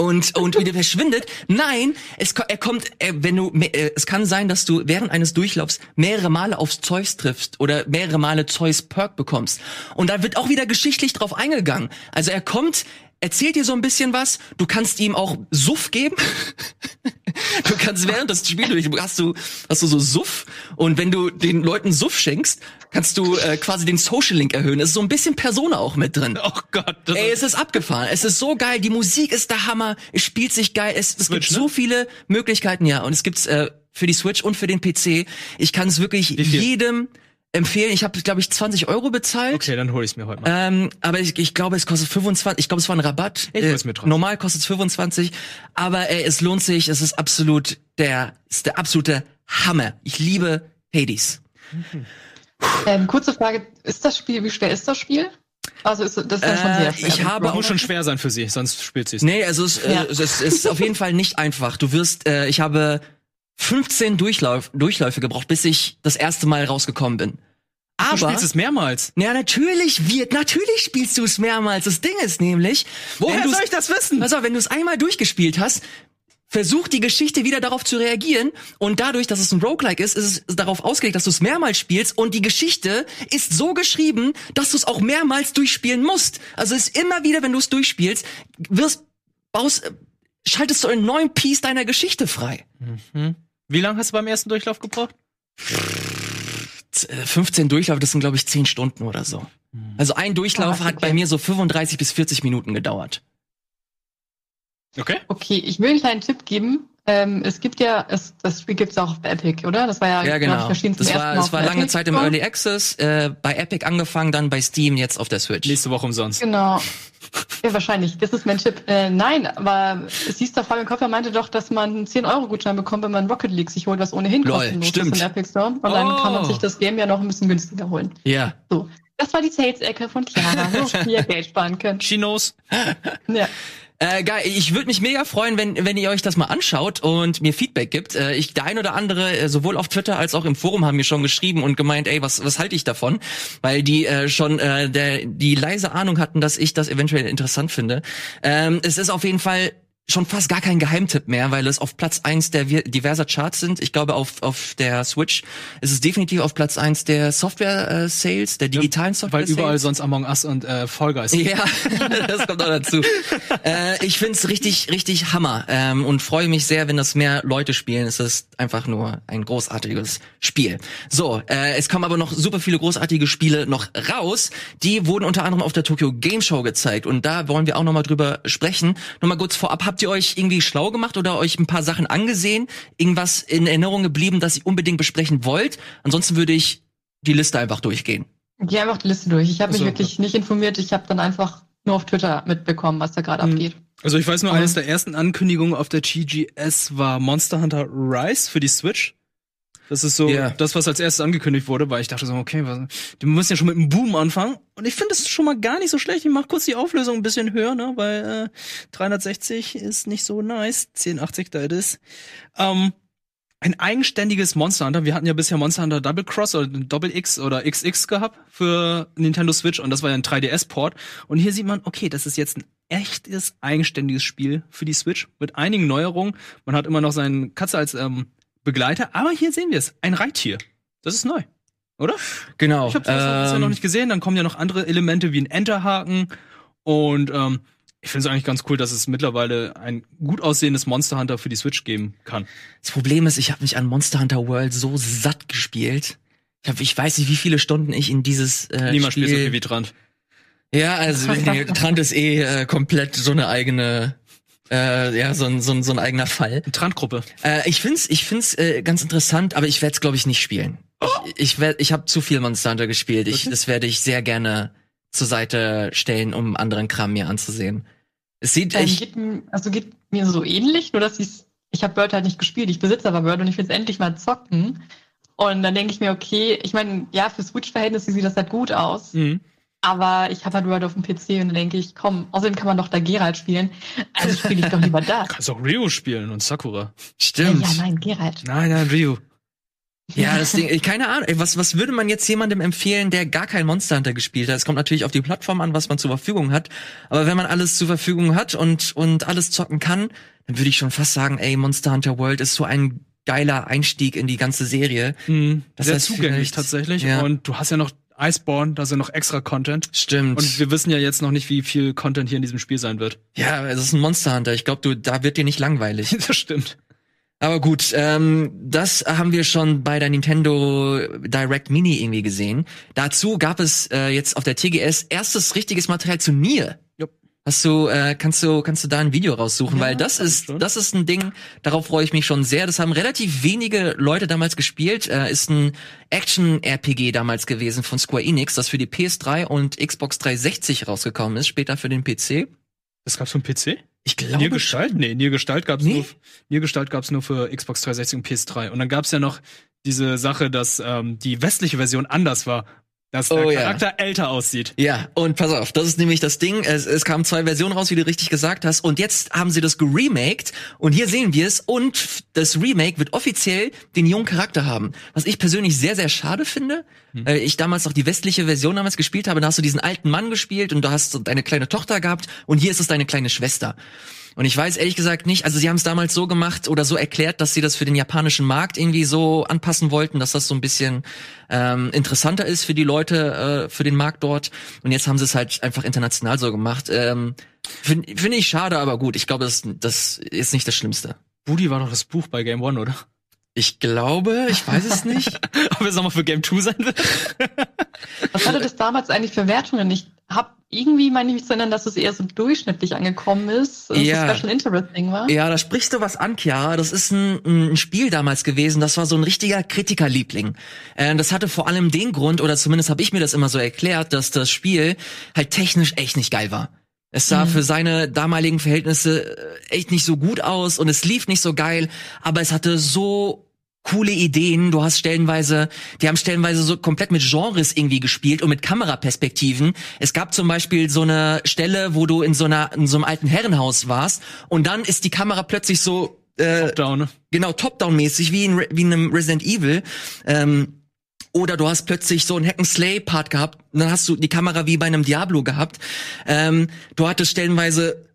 und und wieder verschwindet. Nein, es er kommt, äh, wenn du, äh, es kann sein, dass du während eines Durchlaufs mehrere Male aufs Zeus triffst oder mehrere Male Zeus Perk bekommst. Und da wird auch wieder geschichtlich drauf eingegangen. Also er kommt, erzählt dir so ein bisschen was. Du kannst ihm auch Suff geben. Du kannst während das Spiel durch hast du hast du so Suff und wenn du den Leuten Suff schenkst, kannst du äh, quasi den Social Link erhöhen. Es ist so ein bisschen Persona auch mit drin. Oh Gott. Ey, es ist abgefahren. Es ist so geil. Die Musik ist der Hammer. Es spielt sich geil. Es, es Switch, gibt ne? so viele Möglichkeiten, ja. Und es gibt's äh, für die Switch und für den PC. Ich kann es wirklich jedem empfehlen. Ich habe, glaube ich, 20 Euro bezahlt. okay, dann hole ich es mir heute mal. Ähm, aber ich, ich glaube, es kostet 25. Ich glaube, es war ein Rabatt. Ich hol's mir trotzdem. normal kostet es 25. Aber ey, es lohnt sich. Es ist absolut der, ist der absolute Hammer. Ich liebe Hades. Ähm, kurze Frage, ist das Spiel, wie schwer ist das Spiel? Also ist das ist ja schon Äh, sehr schwer. ich habe Aber muss schon schwer sein für sie, sonst spielt sie es. Nee, also es, Ja. äh, es, ist- es ist auf jeden Fall nicht einfach. Du wirst, äh, ich habe 15 Durchlauf, Durchläufe gebraucht, bis ich das erste Mal rausgekommen bin. Du Aber, spielst es mehrmals. ja, natürlich wird, natürlich spielst du es mehrmals. Das Ding ist nämlich, wenn du's- das wissen? Auf, wenn du es einmal durchgespielt hast, versucht die Geschichte wieder darauf zu reagieren und dadurch, dass es ein Roguelike ist, ist es darauf ausgelegt, dass du es mehrmals spielst und die Geschichte ist so geschrieben, dass du es auch mehrmals durchspielen musst. Also es ist immer wieder, wenn du es durchspielst, wirst, baust, schaltest du einen neuen Piece deiner Geschichte frei. Wie lange hast du beim ersten Durchlauf gebraucht? Z- äh, 15 Durchlauf, das sind glaube ich 10 Stunden oder so. Also ein Durchlauf Ah, hat okay. bei mir so 35 bis 40 Minuten gedauert. Okay. Okay, ich will einen kleinen Tipp geben. Ähm, es gibt ja, es, das Spiel gibt's auch auf Epic, oder? Das war ja, Ja, ich, genau. erschienen zum Das war, auf war lange Epic Zeit im. Early Access, äh, bei Epic angefangen, dann bei Steam, jetzt auf der Switch. Nächste Woche umsonst. Genau. Ja, wahrscheinlich. Das ist mein Tipp. Äh, nein, aber es hieß doch, Fabian Kopper meinte doch, dass man einen 10-Euro-Gutschein bekommt, wenn man Rocket League sich holt, was ohnehin Lol, kostenlos stimmt. ist im Epic Store. Und dann Oh. kann man sich das Game ja noch ein bisschen günstiger holen. Ja. So. Das war die Sales-Ecke von Chiara, wo ihr Geld sparen könnt. Chinos. Ja. Äh, geil, ich würde mich mega freuen, wenn, wenn ihr euch das mal anschaut und mir Feedback gibt. Äh, ich, der ein oder andere, äh, sowohl auf Twitter als auch im Forum, haben mir schon geschrieben und gemeint, ey, was, was halte ich davon? Weil die äh, schon äh, der, die leise Ahnung hatten, dass ich das eventuell interessant finde. Ähm, es ist auf jeden Fall schon fast gar kein Geheimtipp mehr, weil es auf Platz eins der diverser Charts sind. Ich glaube, auf, auf der Switch ist es definitiv auf Platz eins der Software-Sales, der digitalen Weil Software-Sales. überall sonst Among Us und äh, Fall Guys. Ja, das kommt auch dazu. äh, ich find's richtig, richtig Hammer ähm, und freue mich sehr, wenn das mehr Leute spielen. Es ist einfach nur ein großartiges Spiel. So, äh, es kommen aber noch super viele großartige Spiele noch raus. Die wurden unter anderem auf der Tokyo Game Show gezeigt und da wollen wir auch noch mal drüber sprechen. Noch mal kurz vorab, habt ihr euch irgendwie schlau gemacht oder euch ein paar Sachen angesehen? Irgendwas in Erinnerung geblieben, das ihr unbedingt besprechen wollt? Ansonsten würde ich die Liste einfach durchgehen. Geh einfach die Liste durch. Ich habe mich Ach so, wirklich nicht informiert. Ich habe dann einfach nur auf Twitter mitbekommen, was da gerade Mhm. abgeht. Also ich weiß nur, eines der ersten Ankündigungen auf der TGS war Monster Hunter Rise für die Switch. Das ist so Ja. das, was als erstes angekündigt wurde, weil ich dachte so, okay, was, die müssen ja schon mit einem Boom anfangen. Und ich finde es schon mal gar nicht so schlecht. Ich mach kurz die Auflösung ein bisschen höher, ne, weil äh, 360 ist nicht so nice. 1080 da it is. Ähm, ein eigenständiges Monster Hunter. Wir hatten ja bisher Monster Hunter Double Cross oder Double X oder XX gehabt für Nintendo Switch und das war ja ein 3DS-Port. Und hier sieht man, okay, das ist jetzt ein echtes, eigenständiges Spiel für die Switch mit einigen Neuerungen. Man hat immer noch seinen Katze als ähm, Begleiter, aber hier sehen wir es, ein Reittier. Das ist neu, oder? Genau. Ich habe das bisher noch nicht gesehen. Dann kommen ja noch andere Elemente wie ein Enterhaken und ähm, ich finde es eigentlich ganz cool, dass es mittlerweile ein gut aussehendes Monster Hunter für die Switch geben kann. Das Problem ist, ich habe mich an Monster Hunter World so satt gespielt. Ich, hab, ich weiß nicht, wie viele Stunden ich in dieses äh, Niemand Spiel... spielt so viel wie Trant. Ja, also nee, Trant ist eh äh, komplett so eine eigene, äh, ja, so ein, so ein, so ein eigener Fall. Trant-Gruppe. Äh, ich find's, ich find's äh, ganz interessant, aber ich werde es, glaube ich, nicht spielen. Ich, ich werd, ich habe zu viel Monster Hunter gespielt. Ich, Okay. das werde ich sehr gerne zur Seite stellen, um anderen Kram mir anzusehen. Es sieht Ähm, echt. geht, also geht mir so ähnlich, nur dass ich's, ich habe Bird halt nicht gespielt, ich besitze aber Bird und ich will es endlich mal zocken. Und dann denke ich mir, okay, ich meine, ja, für Switch-Verhältnisse sieht das halt gut aus, Mhm. Aber ich habe halt Bird auf dem PC und dann denke ich, komm, außerdem kann man doch da Geralt spielen, also spiele ich doch lieber das. Kannst auch Ryu spielen und Sakura. Ja, Stimmt. ja, nein, Geralt. Nein, nein, Ryu. Ja, das Ding, ich- keine Ahnung. Ey, Was, was würde man jetzt jemandem empfehlen, der gar kein Monster Hunter gespielt hat? Es kommt natürlich auf die Plattform an, was man zur Verfügung hat. Aber wenn man alles zur Verfügung hat und, und alles zocken kann, dann würde ich schon fast sagen, ey, Monster Hunter World ist so ein geiler Einstieg in die ganze Serie. Mhm. Das Sehr heißt zugänglich tatsächlich. ja. Und du hast ja noch Iceborne, da ja noch extra Content. Stimmt. Und wir wissen ja jetzt noch nicht, wie viel Content hier in diesem Spiel sein wird. ja, es ist ein Monster Hunter. Ich glaube, du, da wird dir nicht langweilig. das stimmt. Aber gut, ähm, das haben wir schon bei der Nintendo Direct Mini irgendwie gesehen. Dazu gab es äh, jetzt auf der TGS erstes richtiges Material zu Nier. Jupp. Hast du, äh, kannst du, kannst du da ein Video raussuchen? Ja, Weil das ist, schon. das ist ein Ding, darauf freue ich mich schon sehr. Das haben relativ wenige Leute damals gespielt. Äh, ist ein Action-RPG damals gewesen von Square Enix, das für die PS3 und Xbox 360 rausgekommen ist, später für den PC. Das gab's vom PC? Ich glaube. Nier Gestalt? Nee, Nier Gestalt gab's Nee? nur, Nier Gestalt gab's nur für Xbox 360 und PS3. Und dann gab's ja noch diese Sache, dass ähm, die westliche Version anders war. Dass der Oh, ja. Charakter älter aussieht. Ja, und pass auf, das ist nämlich das Ding. Es, es kamen zwei Versionen raus, wie du richtig gesagt hast. Und jetzt haben sie das geremaked. Und hier sehen wir es. Und das Remake wird offiziell den jungen Charakter haben. Was ich persönlich sehr, sehr schade finde. Äh, ich damals noch die westliche Version damals gespielt habe. Da hast du diesen alten Mann gespielt und du hast deine kleine Tochter gehabt. Und hier ist es deine kleine Schwester. Und ich weiß ehrlich gesagt nicht, also sie haben es damals so gemacht oder so erklärt, dass sie das für den japanischen Markt irgendwie so anpassen wollten, dass das so ein bisschen ähm, interessanter ist für die Leute, äh, für den Markt dort. Und jetzt haben sie es halt einfach international so gemacht. Ähm, Finde find ich schade, aber gut, ich glaube, das, das ist nicht das Schlimmste. Booty war doch das Buch bei Game One, oder? Ich glaube, ich weiß es nicht. Ob es nochmal für Game 2 sein wird? Was hatte das damals eigentlich für Wertungen? Ich hab irgendwie meine ich mich zu erinnern, dass es eher so durchschnittlich angekommen ist, Ja. es Special Interesting war. Ja, da sprichst du was an, Chiara. Das ist ein, ein Spiel damals gewesen, das war so ein richtiger Kritikerliebling. Äh, das hatte vor allem den Grund, oder zumindest habe ich mir das immer so erklärt, dass das Spiel halt technisch echt nicht geil war. Es sah Mhm. für seine damaligen Verhältnisse äh, echt nicht so gut aus und es lief nicht so geil, aber es hatte so coole Ideen. Du hast stellenweise, die haben stellenweise so komplett mit Genres irgendwie gespielt und mit Kameraperspektiven. Es gab zum Beispiel so eine Stelle, wo du in so einer, in so einem alten Herrenhaus warst und dann ist die Kamera plötzlich so, äh, Down, ne? genau, top-down-mäßig, wie in, wie in einem Resident Evil. Ähm, oder du hast plötzlich so einen Hack-and-Slay-Part gehabt, und dann hast du die Kamera wie bei einem Diablo gehabt. Ähm, du hattest stellenweise,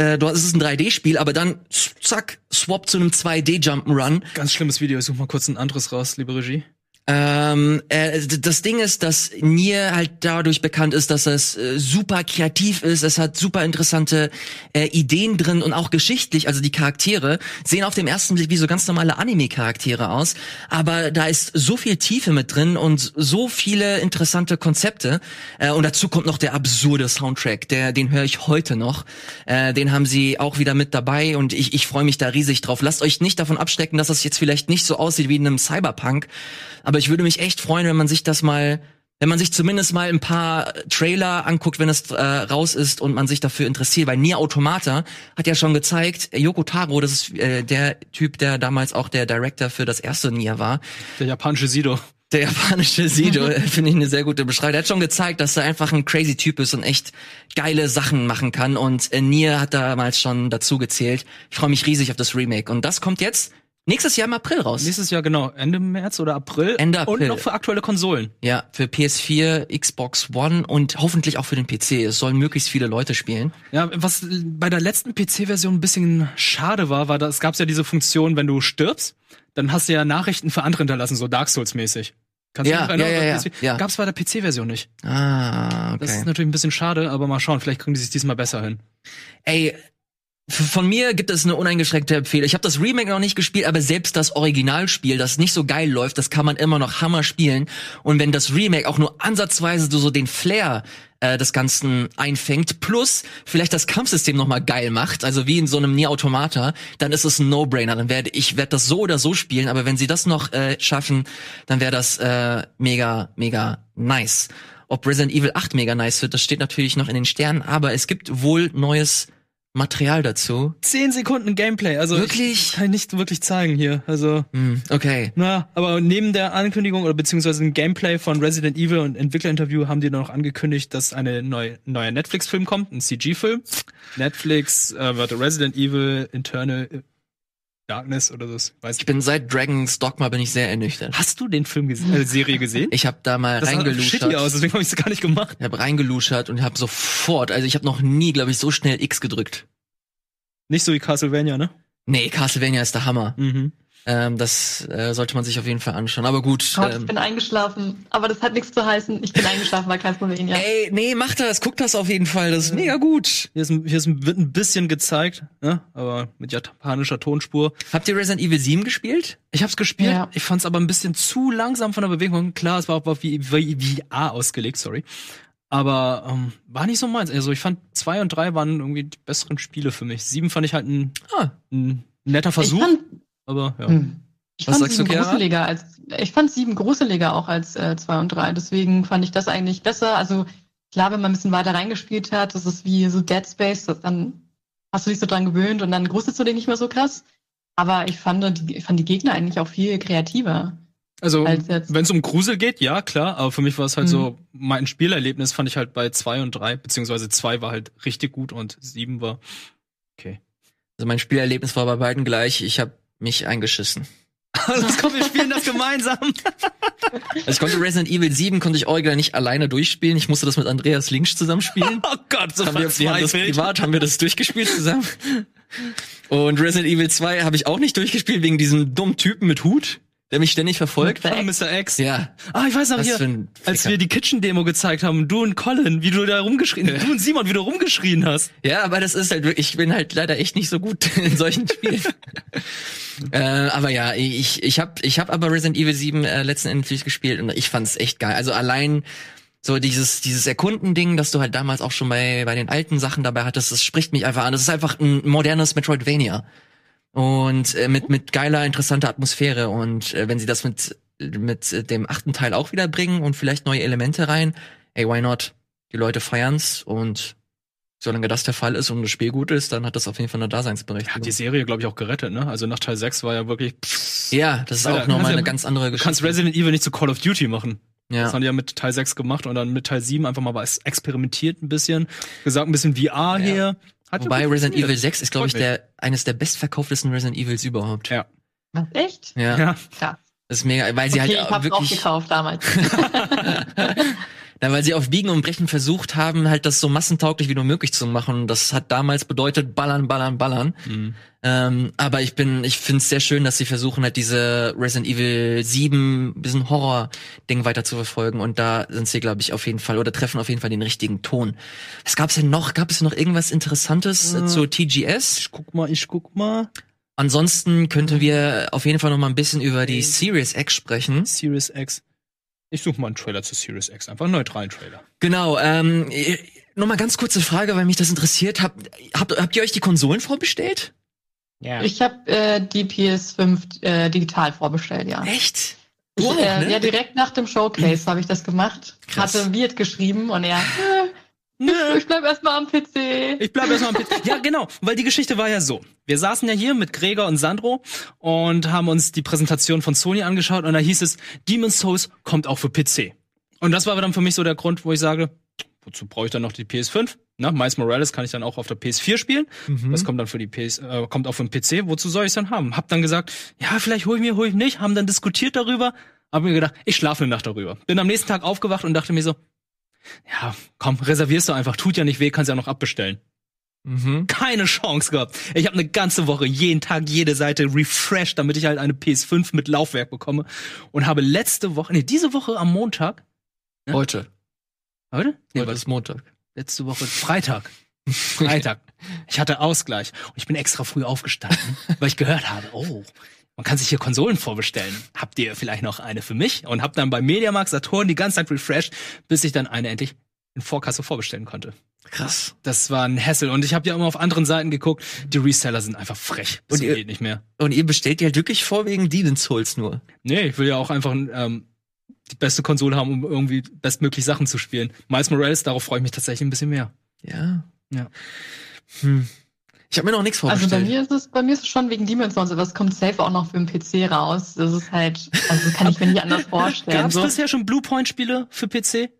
äh, du hast, es ist ein 3D-Spiel, aber dann, zack, swap zu einem 2D-Jump'n'Run. Ganz schlimmes Video. Ich such mal kurz ein anderes raus, liebe Regie. Ähm, äh, das Ding ist, dass Nier halt dadurch bekannt ist, dass es äh, super kreativ ist. Es hat super interessante äh, Ideen drin und auch geschichtlich. Also die Charaktere sehen auf dem ersten Blick wie so ganz normale Anime-Charaktere aus, aber da ist so viel Tiefe mit drin und so viele interessante Konzepte. Äh, und dazu kommt noch der absurde Soundtrack, der den höre ich heute noch. Äh, den haben sie auch wieder mit dabei und ich, ich freue mich da riesig drauf. Lasst euch nicht davon abstecken, dass das jetzt vielleicht nicht so aussieht wie in einem Cyberpunk. Aber ich würde mich echt freuen, wenn man sich das mal, wenn man sich zumindest mal ein paar Trailer anguckt, wenn es äh, raus ist und man sich dafür interessiert. Weil Nier Automata hat ja schon gezeigt, Yoko Taro, das ist äh, der Typ, der damals auch der Director für das erste Nier war. Der japanische Sido. Der japanische Sido, äh, finde ich eine sehr gute Beschreibung. Der hat schon gezeigt, dass er einfach ein crazy Typ ist und echt geile Sachen machen kann. Und äh, Nier hat damals schon dazu gezählt. Ich freue mich riesig auf das Remake. Und das kommt jetzt nächstes Jahr im April raus. Nächstes Jahr, genau. Ende März oder April. Ende April. Und noch für aktuelle Konsolen. Ja, für PS4, Xbox One und hoffentlich auch für den PC. Es sollen möglichst viele Leute spielen. Ja, was bei der letzten PC-Version ein bisschen schade war, war, es gab ja diese Funktion, wenn du stirbst, dann hast du ja Nachrichten für andere hinterlassen, so Dark Souls-mäßig. Kannst Ja, du ja, ja, ja, ja. Gab's bei der PC-Version nicht. Ah, Das ist okay. natürlich ein bisschen schade, aber mal schauen, vielleicht kriegen die sich diesmal besser hin. Ey, von mir gibt es eine uneingeschränkte Empfehlung. Ich habe das Remake noch nicht gespielt, aber selbst das Originalspiel, das nicht so geil läuft, das kann man immer noch Hammer spielen. Und wenn das Remake auch nur ansatzweise so den Flair äh, des Ganzen einfängt, plus vielleicht das Kampfsystem noch mal geil macht, also wie in so einem Nier Automata, dann ist es ein No-Brainer. Dann werde ich werd das so oder so spielen, aber wenn sie das noch äh, schaffen, dann wäre das äh, mega, mega nice. Ob Resident Evil 8 mega nice wird, das steht natürlich noch in den Sternen, aber es gibt wohl neues Material dazu. Zehn Sekunden Gameplay, also Wirklich? Ich, kann ich nicht wirklich zeigen hier. Also, Hm, okay. na, aber neben der Ankündigung oder beziehungsweise dem Gameplay von Resident Evil und Entwicklerinterview haben die noch angekündigt, dass eine neue neuer Netflix-Film kommt, ein CG-Film. Netflix, äh, warte, Resident Evil Internal Darkness oder so. Weiß Ich bin seit Dragon's Dogma bin ich sehr ernüchtert. Hast du den Film gesehen, äh, Serie gesehen? Ich habe da mal das sah shitty reingeluschert. aus, deswegen habe ich es gar nicht gemacht. Ich habe reingeluschert und habe sofort, also ich habe noch nie, glaube ich, so schnell X gedrückt. Nicht so wie Castlevania, ne? Nee, Castlevania ist der Hammer. Mhm. Ähm, das äh, sollte man sich auf jeden Fall anschauen. Aber gut. Gott, ich ähm, bin eingeschlafen. Aber das hat nichts zu heißen. Ich bin eingeschlafen bei Castlevania. ey, nee, mach das, guck das auf jeden Fall. Das ist mega gut. Hier, ist, ein- hier ist, ein- wird ein bisschen gezeigt, ne? aber mit japanischer Tonspur. Habt ihr Resident Evil 7 gespielt? Ich hab's gespielt, Ja. ich fand's aber ein bisschen zu langsam von der Bewegung. Klar, es war auch auf wie, wie VR ausgelegt, sorry. Aber ähm, war nicht so meins. Also ich fand zwei und drei waren irgendwie die besseren Spiele für mich. Sieben fand ich halt ein, Ah, ein netter ich Versuch, fand, aber ja. hm. ich Was fand sagst du, sieben Chiara? gruseliger als ich fand sieben gruseliger auch als äh, zwei und drei. Deswegen fand ich das eigentlich besser. Also klar, wenn man ein bisschen weiter reingespielt hat, das ist wie so Dead Space, das dann hast du dich so dran gewöhnt und dann gruselst du dich nicht mehr so krass. Aber ich fand, die, ich fand die Gegner eigentlich auch viel kreativer. Also, Als jetzt- wenn es um Grusel geht, ja, klar, aber für mich war es halt Mhm. so, mein Spielerlebnis fand ich halt bei zwei und drei, beziehungsweise zwei war halt richtig gut und sieben war okay. also mein Spielerlebnis war bei beiden gleich. Ich habe mich eingeschissen. Los, komm, wir spielen das gemeinsam. Also ich konnte Resident Evil 7 konnte ich original nicht alleine durchspielen. Ich musste das mit Andreas Links zusammenspielen. Oh Gott, so haben wir, wir haben das privat, haben wir das durchgespielt zusammen. Und Resident Evil 2 habe ich auch nicht durchgespielt wegen diesem dummen Typen mit Hut, der mich ständig verfolgt. Mit Oh, Mr. X. Ja, Ah, ich weiß noch was hier, ein als wir die Kitchen-Demo gezeigt haben, du und Colin, wie du da rumgeschrien, du und Simon, wie du rumgeschrien hast. Ja, aber das ist halt wirklich, ich bin halt leider echt nicht so gut in solchen Spielen. äh, aber ja, ich ich habe ich hab aber Resident Evil 7 äh, letzten Endes gespielt und ich fand's echt geil. Also allein so dieses dieses Erkunden-Ding, das du halt damals auch schon bei bei den alten Sachen dabei hattest, das spricht mich einfach an. Das ist einfach ein modernes Metroidvania und äh, mit mit geiler interessanter Atmosphäre und äh, wenn sie das mit mit äh, dem achten Teil auch wieder bringen und vielleicht neue Elemente rein, ey, why not? Die Leute feiern's und solange das der Fall ist und das Spiel gut ist, dann hat das auf jeden Fall eine Hat Daseinsberechtigung. die Serie, glaube ich, auch gerettet, ne? Also nach Teil 6 war ja wirklich, pff, Ja, das ist Alter, auch nochmal ja- eine ganz andere du Geschichte. kannst Resident Evil nicht zu Call of Duty machen. Das ja. haben die ja mit Teil 6 gemacht und dann mit Teil 7 einfach mal was experimentiert ein bisschen, gesagt ein bisschen VR hier. Hat Wobei Resident Evil funktioniert. 6 ist, glaube ich, der eines der bestverkauftesten Resident Evils überhaupt. Ja. Was, echt? Ja, Ja. Krass. das ist mega, weil sie okay, ich halt hab's auch wirklich, gekauft damals. na, weil sie auf Biegen und Brechen versucht haben, halt das so massentauglich wie nur möglich zu machen. Und das hat damals bedeutet ballern, ballern, ballern. Mhm. Ähm, aber ich bin, ich finde es sehr schön, dass sie versuchen halt diese Resident Evil 7, diesen Horror-Ding weiter zu verfolgen und da sind sie, glaube ich, auf jeden Fall oder treffen auf jeden Fall den richtigen Ton. Was gab's denn noch? Gab es noch irgendwas Interessantes äh, Äh. zu TGS? Ich guck mal, ich guck mal. Ansonsten könnten wir auf jeden Fall noch mal ein bisschen über die Series X sprechen. Series X. Ich suche mal einen Trailer zu Series X, einfach einen neutralen Trailer. Genau, ähm, äh, noch mal ganz kurze Frage, weil mich das interessiert. Habt, habt, habt ihr euch die Konsolen vorbestellt? Ja. Ich habe äh, die PS5 äh, digital vorbestellt, ja. Echt? Ich, Du auch, äh, ne? Ja, direkt nach dem Showcase habe ich das gemacht. Krass. Hatte Wirt geschrieben und er, Nö. ich bleib erstmal am PC. Ich bleibe erstmal am PC. Ja, genau, weil die Geschichte war ja so. Wir saßen ja hier mit Gregor und Sandro und haben uns die Präsentation von Sony angeschaut und da hieß es, Demon's Souls kommt auch für PC. Und das war dann für mich so der Grund, wo ich sage, wozu brauche ich dann noch die PS5? Na, Miles Morales kann ich dann auch auf der PS4 spielen. Mhm. Das kommt dann für die PS, äh, kommt auch für den PC. Wozu soll ich dann haben? Hab dann gesagt, ja, vielleicht hol ich mir, hol ich nicht. Haben dann diskutiert darüber. Hab mir gedacht, ich schlafe eine Nacht darüber. Bin am nächsten Tag aufgewacht und dachte mir so, ja, komm, reservierst du einfach. Tut ja nicht weh, kannst ja noch abbestellen Mhm. keine Chance gehabt. Ich habe eine ganze Woche jeden Tag jede Seite refreshed, damit ich halt eine PS5 mit Laufwerk bekomme und habe letzte Woche, nee, diese Woche am Montag, Ja. Heute. heute? Nee, Heute warte, ist Montag. letzte Woche Freitag. Freitag. Ich hatte Ausgleich und ich bin extra früh aufgestanden, weil ich gehört habe, oh, man kann sich hier Konsolen vorbestellen. Habt ihr vielleicht noch eine für mich? Und hab dann bei Mediamarkt Saturn die ganze Zeit refreshed, bis ich dann eine endlich in Vorkasse vorbestellen konnte. Krass. Das war ein Hassel. Und ich habe ja immer auf anderen Seiten geguckt. Die Reseller sind einfach frech. Das Und ihr- geht nicht mehr. Und ihr bestellt halt wirklich vor wegen Demon's Souls nur. Nee, ich will ja auch einfach ähm, die beste Konsole haben, um irgendwie bestmöglich Sachen zu spielen. Miles Morales, darauf freue ich mich tatsächlich ein bisschen mehr. Ja. Ja. Hm. Ich habe mir noch nichts Also bei mir ist es, bei mir ist es schon wegen Demon's Souls, aber es kommt safe auch noch für den PC raus. Das ist halt, also kann ich mir nicht anders vorstellen. Gab es So. bisher schon Bluepoint-Spiele für PC?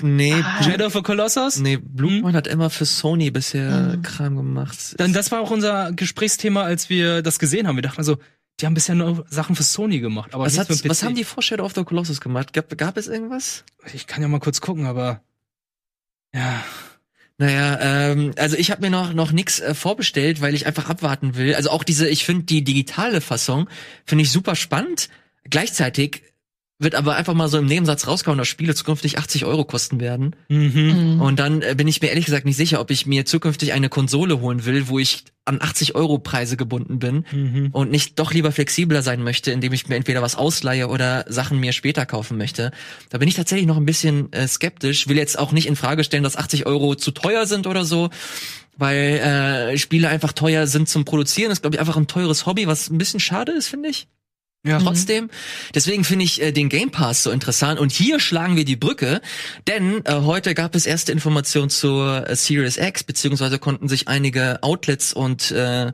Nee, Ah. Shadow of the Colossus? nee, Bluepoint hat immer für Sony bisher Mhm. Kram gemacht. Dann, das war auch unser Gesprächsthema, als wir das gesehen haben. Wir dachten also, die haben bisher nur Sachen für Sony gemacht. Aber was, hat, was haben die vor Shadow of the Colossus gemacht? Gab, gab es irgendwas? Ich kann ja mal kurz gucken, aber ja. Naja, ähm, also ich habe mir noch noch nix äh, vorbestellt, weil ich einfach abwarten will. Also auch diese, ich finde die digitale Fassung finde ich super spannend. Gleichzeitig wird aber einfach mal so im Nebensatz rauskommen, dass Spiele zukünftig 80 Euro kosten werden. Mhm. Mhm. Und dann äh, bin ich mir ehrlich gesagt nicht sicher, ob ich mir zukünftig eine Konsole holen will, wo ich an 80 Euro Preise gebunden bin Mhm. und nicht doch lieber flexibler sein möchte, indem ich mir entweder was ausleihe oder Sachen mir später kaufen möchte. Da bin ich tatsächlich noch ein bisschen äh, skeptisch. Will jetzt auch nicht in Frage stellen, dass 80 Euro zu teuer sind oder so, weil äh, Spiele einfach teuer sind zum Produzieren. Das ist, glaube ich, einfach ein teures Hobby, was ein bisschen schade ist, finde ich. Ja. Trotzdem, deswegen finde ich äh, den Game Pass so interessant und hier schlagen wir die Brücke, denn äh, heute gab es erste Informationen zur äh, Series X, beziehungsweise konnten sich einige Outlets und äh,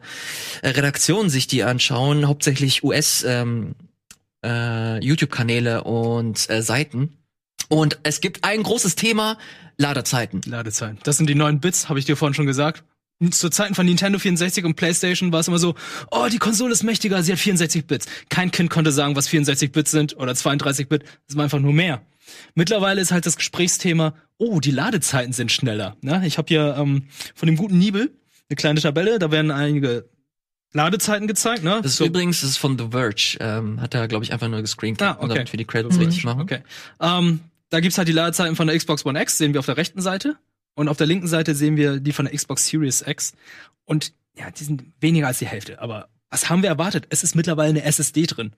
Redaktionen sich die anschauen, hauptsächlich US ähm, äh, YouTube-Kanäle und äh, Seiten. Und es gibt ein großes Thema, Ladezeiten. Ladezeiten. Das sind die neuen Bits, habe ich dir vorhin schon gesagt. Zu Zeiten von Nintendo 64 und PlayStation war es immer so, oh, die Konsole ist mächtiger, sie hat 64 Bits. Kein Kind konnte sagen, was 64 Bits sind oder 32 Bit, das war einfach nur mehr. Mittlerweile ist halt das Gesprächsthema, oh, die Ladezeiten sind schneller. Ne? Ich habe hier ähm, von dem guten Nibel eine kleine Tabelle, da werden einige Ladezeiten gezeigt. Ne? Das ist So- übrigens das ist von The Verge, ähm, hat er, glaube ich, einfach nur gescreencappt, Ah, okay. damit wir die Credits Mhm. richtig machen. Okay. Ähm, da gibt's halt die Ladezeiten von der Xbox One X, sehen wir auf der rechten Seite. Und auf der linken Seite sehen wir die von der Xbox Series X. Und ja, die sind weniger als die Hälfte. Aber was haben wir erwartet? Es ist mittlerweile eine SSD drin.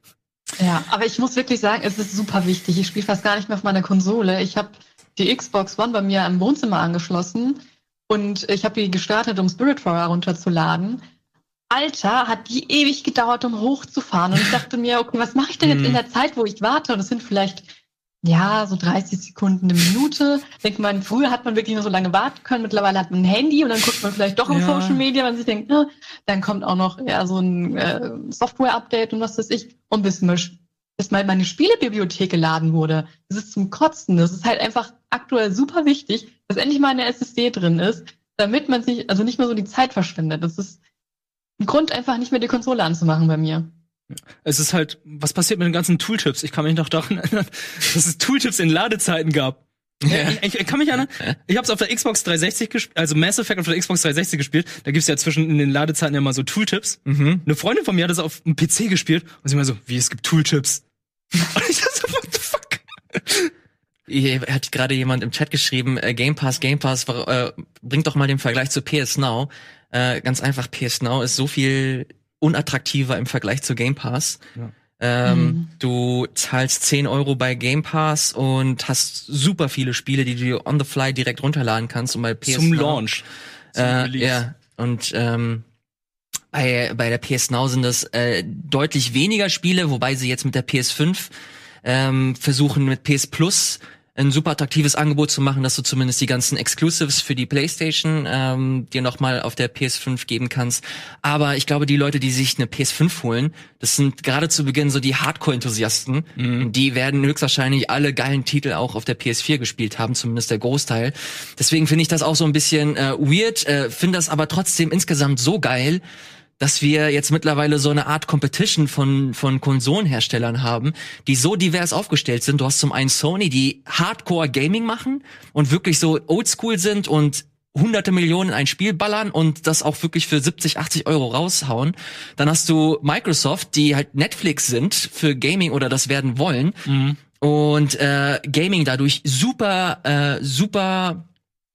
Ja, aber ich muss wirklich sagen, es ist super wichtig. Ich spiele fast gar nicht mehr auf meiner Konsole. Ich habe die Xbox One bei mir im Wohnzimmer angeschlossen und ich habe die gestartet, um Spiritfarer runterzuladen. Alter, hat die ewig gedauert, um hochzufahren. Und ich dachte mir, okay, was mache ich denn jetzt Hm. in der Zeit, wo ich warte? Und es sind vielleicht, ja, so 30 Sekunden, eine Minute. Denkt man, früher hat man wirklich nur so lange warten können. Mittlerweile hat man ein Handy und dann guckt man vielleicht doch im Ja. Social Media, wenn man sich denkt, ne, dann kommt auch noch ja, so ein äh, Software-Update und was weiß ich. Und bis, mir, bis mal meine Spielebibliothek geladen wurde. Das ist zum Kotzen. Das ist halt einfach aktuell super wichtig, dass endlich mal eine SSD drin ist, damit man sich, also nicht mehr so die Zeit verschwendet. Das ist ein Grund, einfach nicht mehr die Konsole anzumachen bei mir. Es ist halt, was passiert mit den ganzen Tooltips? Ich kann mich noch daran erinnern, dass es Tooltips in Ladezeiten gab. Ja. Ich, ich kann mich erinnern, ich habe es auf der Xbox 360 gespielt, also Mass Effect auf der Xbox 360 gespielt. Da gibt's ja zwischen in den Ladezeiten ja mal so Tooltips. Mhm. Eine Freundin von mir hat das auf dem PC gespielt und sie mal so, wie es gibt Tooltips. Und ich dachte so, what the fuck? Hier hat gerade jemand im Chat geschrieben, äh, Game Pass, Game Pass, äh, bringt doch mal den Vergleich zu PS Now. Äh, ganz einfach, PS Now ist so viel unattraktiver im Vergleich zu Game Pass. Ja. Ähm, Mhm. Du zahlst 10 Euro bei Game Pass und hast super viele Spiele, die du on the fly direkt runterladen kannst. Und bei PS Zum Now, Launch. Zum Äh, ja, und ähm, bei, bei der PS Now sind das äh, deutlich weniger Spiele, wobei sie jetzt mit der PS5 ähm, versuchen, mit PS Plus ein super attraktives Angebot zu machen, dass du zumindest die ganzen Exclusives für die PlayStation ähm, dir nochmal auf der PS5 geben kannst. Aber ich glaube, die Leute, die sich eine PS5 holen, das sind gerade zu Beginn so die Hardcore-Enthusiasten. Mhm. Die werden höchstwahrscheinlich alle geilen Titel auch auf der PS4 gespielt haben, zumindest der Großteil. Deswegen finde ich das auch so ein bisschen äh, weird, äh, finde das aber trotzdem insgesamt so geil, dass wir jetzt mittlerweile so eine Art Competition von, von Konsolenherstellern haben, die so divers aufgestellt sind. Du hast zum einen Sony, die Hardcore Gaming machen und wirklich so oldschool sind und hunderte Millionen in ein Spiel ballern und das auch wirklich für 70, 80 Euro raushauen. Dann hast du Microsoft, die halt Netflix sind für Gaming oder das werden wollen Mhm. und äh, Gaming dadurch super, äh, super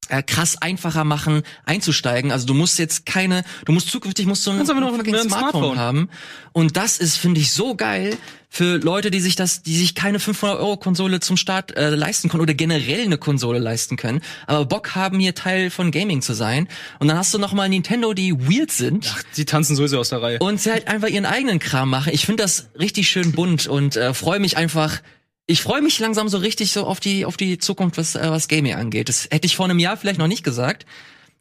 äh, krass einfacher machen, einzusteigen. Also du musst jetzt keine, du musst zukünftig musst du ein, Kannst mit einem Smartphone. haben. Und das ist, finde ich, so geil für Leute, die sich das, die sich keine 500 Euro Konsole zum Start äh, leisten können oder generell eine Konsole leisten können, aber Bock haben hier Teil von Gaming zu sein. Und dann hast du noch mal Nintendo, die weird sind Ach, die tanzen sowieso aus der Reihe. und sie halt einfach ihren eigenen Kram machen. Ich finde das richtig schön bunt und äh, freue mich einfach. Ich freue mich langsam so richtig so auf die auf die Zukunft, was äh, was Gaming angeht. Das hätte ich vor einem Jahr vielleicht noch nicht gesagt,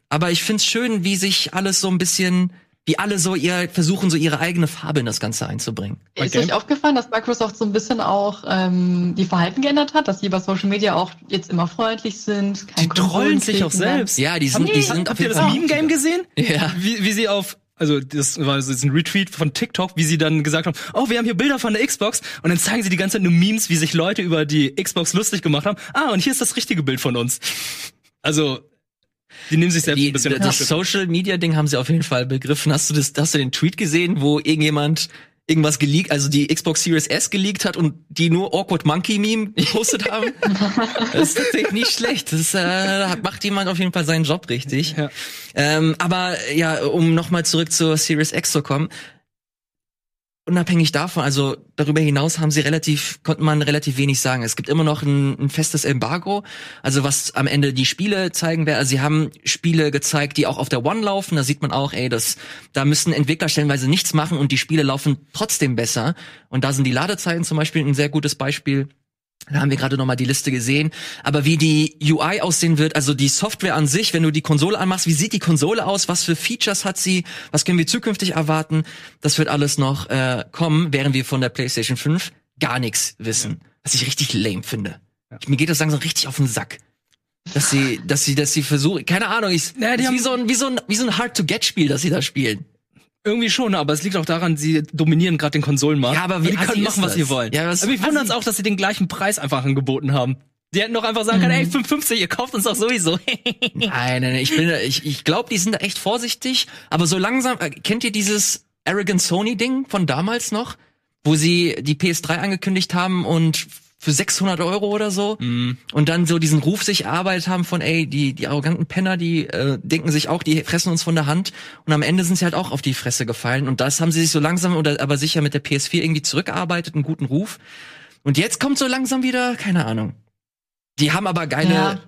aber ich find's schön, wie sich alles so ein bisschen wie alle so ihr versuchen, so ihre eigene Farbe in das Ganze einzubringen. Ist euch aufgefallen, dass Microsoft so ein bisschen auch ähm, die Verhalten geändert hat, dass sie bei Social Media auch jetzt immer freundlich sind? Die trollen sich auch selbst. Ja, die sind, die sind Habt ihr das Meme-Game gesehen? Ja. Wie, wie sie auf also das war so ein Retweet von TikTok, wie sie dann gesagt haben, oh, wir haben hier Bilder von der Xbox und dann zeigen sie die ganze Zeit nur Memes, wie sich Leute über die Xbox lustig gemacht haben. Ah, und hier ist das richtige Bild von uns. Also die nehmen sich selbst Die, ein bisschen das Social Media Ding haben sie auf jeden Fall begriffen. Hast du das, hast du den Tweet gesehen, wo irgendjemand irgendwas geleakt, also die Xbox Series S geleakt hat und die nur Awkward Monkey Meme gepostet haben? das ist tatsächlich nicht schlecht. Das äh, macht jemand auf jeden Fall seinen Job richtig. Ja. Ähm, aber ja, um nochmal zurück zur Series X zu kommen. Unabhängig davon, also darüber hinaus haben sie relativ, konnte man relativ wenig sagen. Es gibt immer noch ein, ein festes Embargo, also was am Ende die Spiele zeigen werden. Also sie haben Spiele gezeigt, die auch auf der One laufen. Da sieht man auch, ey, das, da müssen Entwickler stellenweise nichts machen und die Spiele laufen trotzdem besser. Und da sind die Ladezeiten zum Beispiel ein sehr gutes Beispiel. Da haben wir gerade noch mal die Liste gesehen. Aber wie die UI aussehen wird, also die Software an sich, wenn du die Konsole anmachst, wie sieht die Konsole aus? Was für Features hat sie? Was können wir zukünftig erwarten? Das wird alles noch äh, kommen, während wir von der PlayStation 5 gar nichts wissen. Was ich richtig lame finde. Mir geht das langsam richtig auf den Sack. Dass sie, dass sie, dass sie versuchen, keine Ahnung, ich, Ja, die ist wie so ein, wie so ein, wie so ein Hard-to-Get-Spiel, das sie da spielen. Irgendwie schon, aber es liegt auch daran, sie dominieren gerade den Konsolenmarkt. Ja, aber assi können machen, was sie wollen. Ja, was- aber mich wundert es auch, dass sie den gleichen Preis einfach angeboten haben. Die hätten doch einfach sagen können, ey, 5,50, ihr kauft uns doch sowieso. Nein, nein, nein, ich bin, ich, ich glaube, die sind da echt vorsichtig, aber so langsam, äh, kennt ihr dieses Arrogant Sony Ding von damals noch, wo sie die PS3 angekündigt haben und für 600 Euro oder so und dann so diesen Ruf sich erarbeitet haben von, ey, die, die arroganten Penner, die äh, denken sich auch, die fressen uns von der Hand und am Ende sind sie halt auch auf die Fresse gefallen und das haben sie sich so langsam oder aber sicher mit der PS4 irgendwie zurückgearbeitet, einen guten Ruf und jetzt kommt so langsam wieder, keine Ahnung. Die haben aber geile, Ja.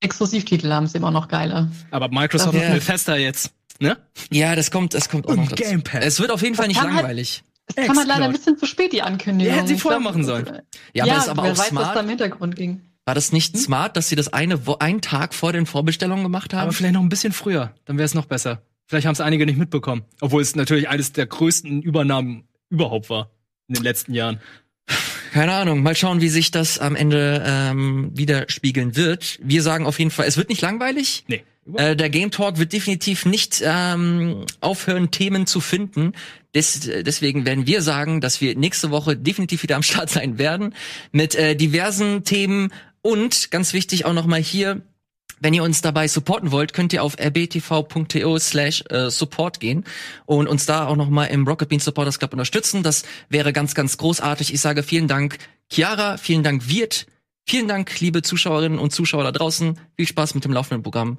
Exklusivtitel haben sie immer noch geile. aber Microsoft Ja. und Bethesda jetzt, ne? Ja, das kommt, das kommt auch Und noch dazu. Game Pass. Es wird auf jeden Fall Das nicht kann halt- Es kam halt leider ein bisschen zu spät, die Ankündigung. Ja, hätten sie vorher glaub, machen sollen. Ja, aber das ist aber wer auch weiß, was da smart. im Hintergrund ging. War das nicht smart, dass sie das eine Wo einen Tag vor den Vorbestellungen gemacht haben? Aber vielleicht noch ein bisschen früher, dann wäre es noch besser. Vielleicht haben es einige nicht mitbekommen. Obwohl es natürlich eines der größten Übernahmen überhaupt war in den letzten Jahren. Keine Ahnung. Mal schauen, wie sich das am Ende ähm, widerspiegeln wird. Wir sagen auf jeden Fall, es wird nicht langweilig. Nee. Äh, der Game Talk wird definitiv nicht ähm, aufhören, Themen zu finden. Des, deswegen werden wir sagen, dass wir nächste Woche definitiv wieder am Start sein werden mit äh, diversen Themen und ganz wichtig auch noch mal hier. Wenn ihr uns dabei supporten wollt, könnt ihr auf rbtv.to slash äh, support gehen und uns da auch noch mal im Rocket Bean Supporters Club unterstützen. Das wäre ganz, ganz großartig. Ich sage vielen Dank, Chiara, vielen Dank, Wirt, vielen Dank, liebe Zuschauerinnen und Zuschauer da draußen. Viel Spaß mit dem laufenden Programm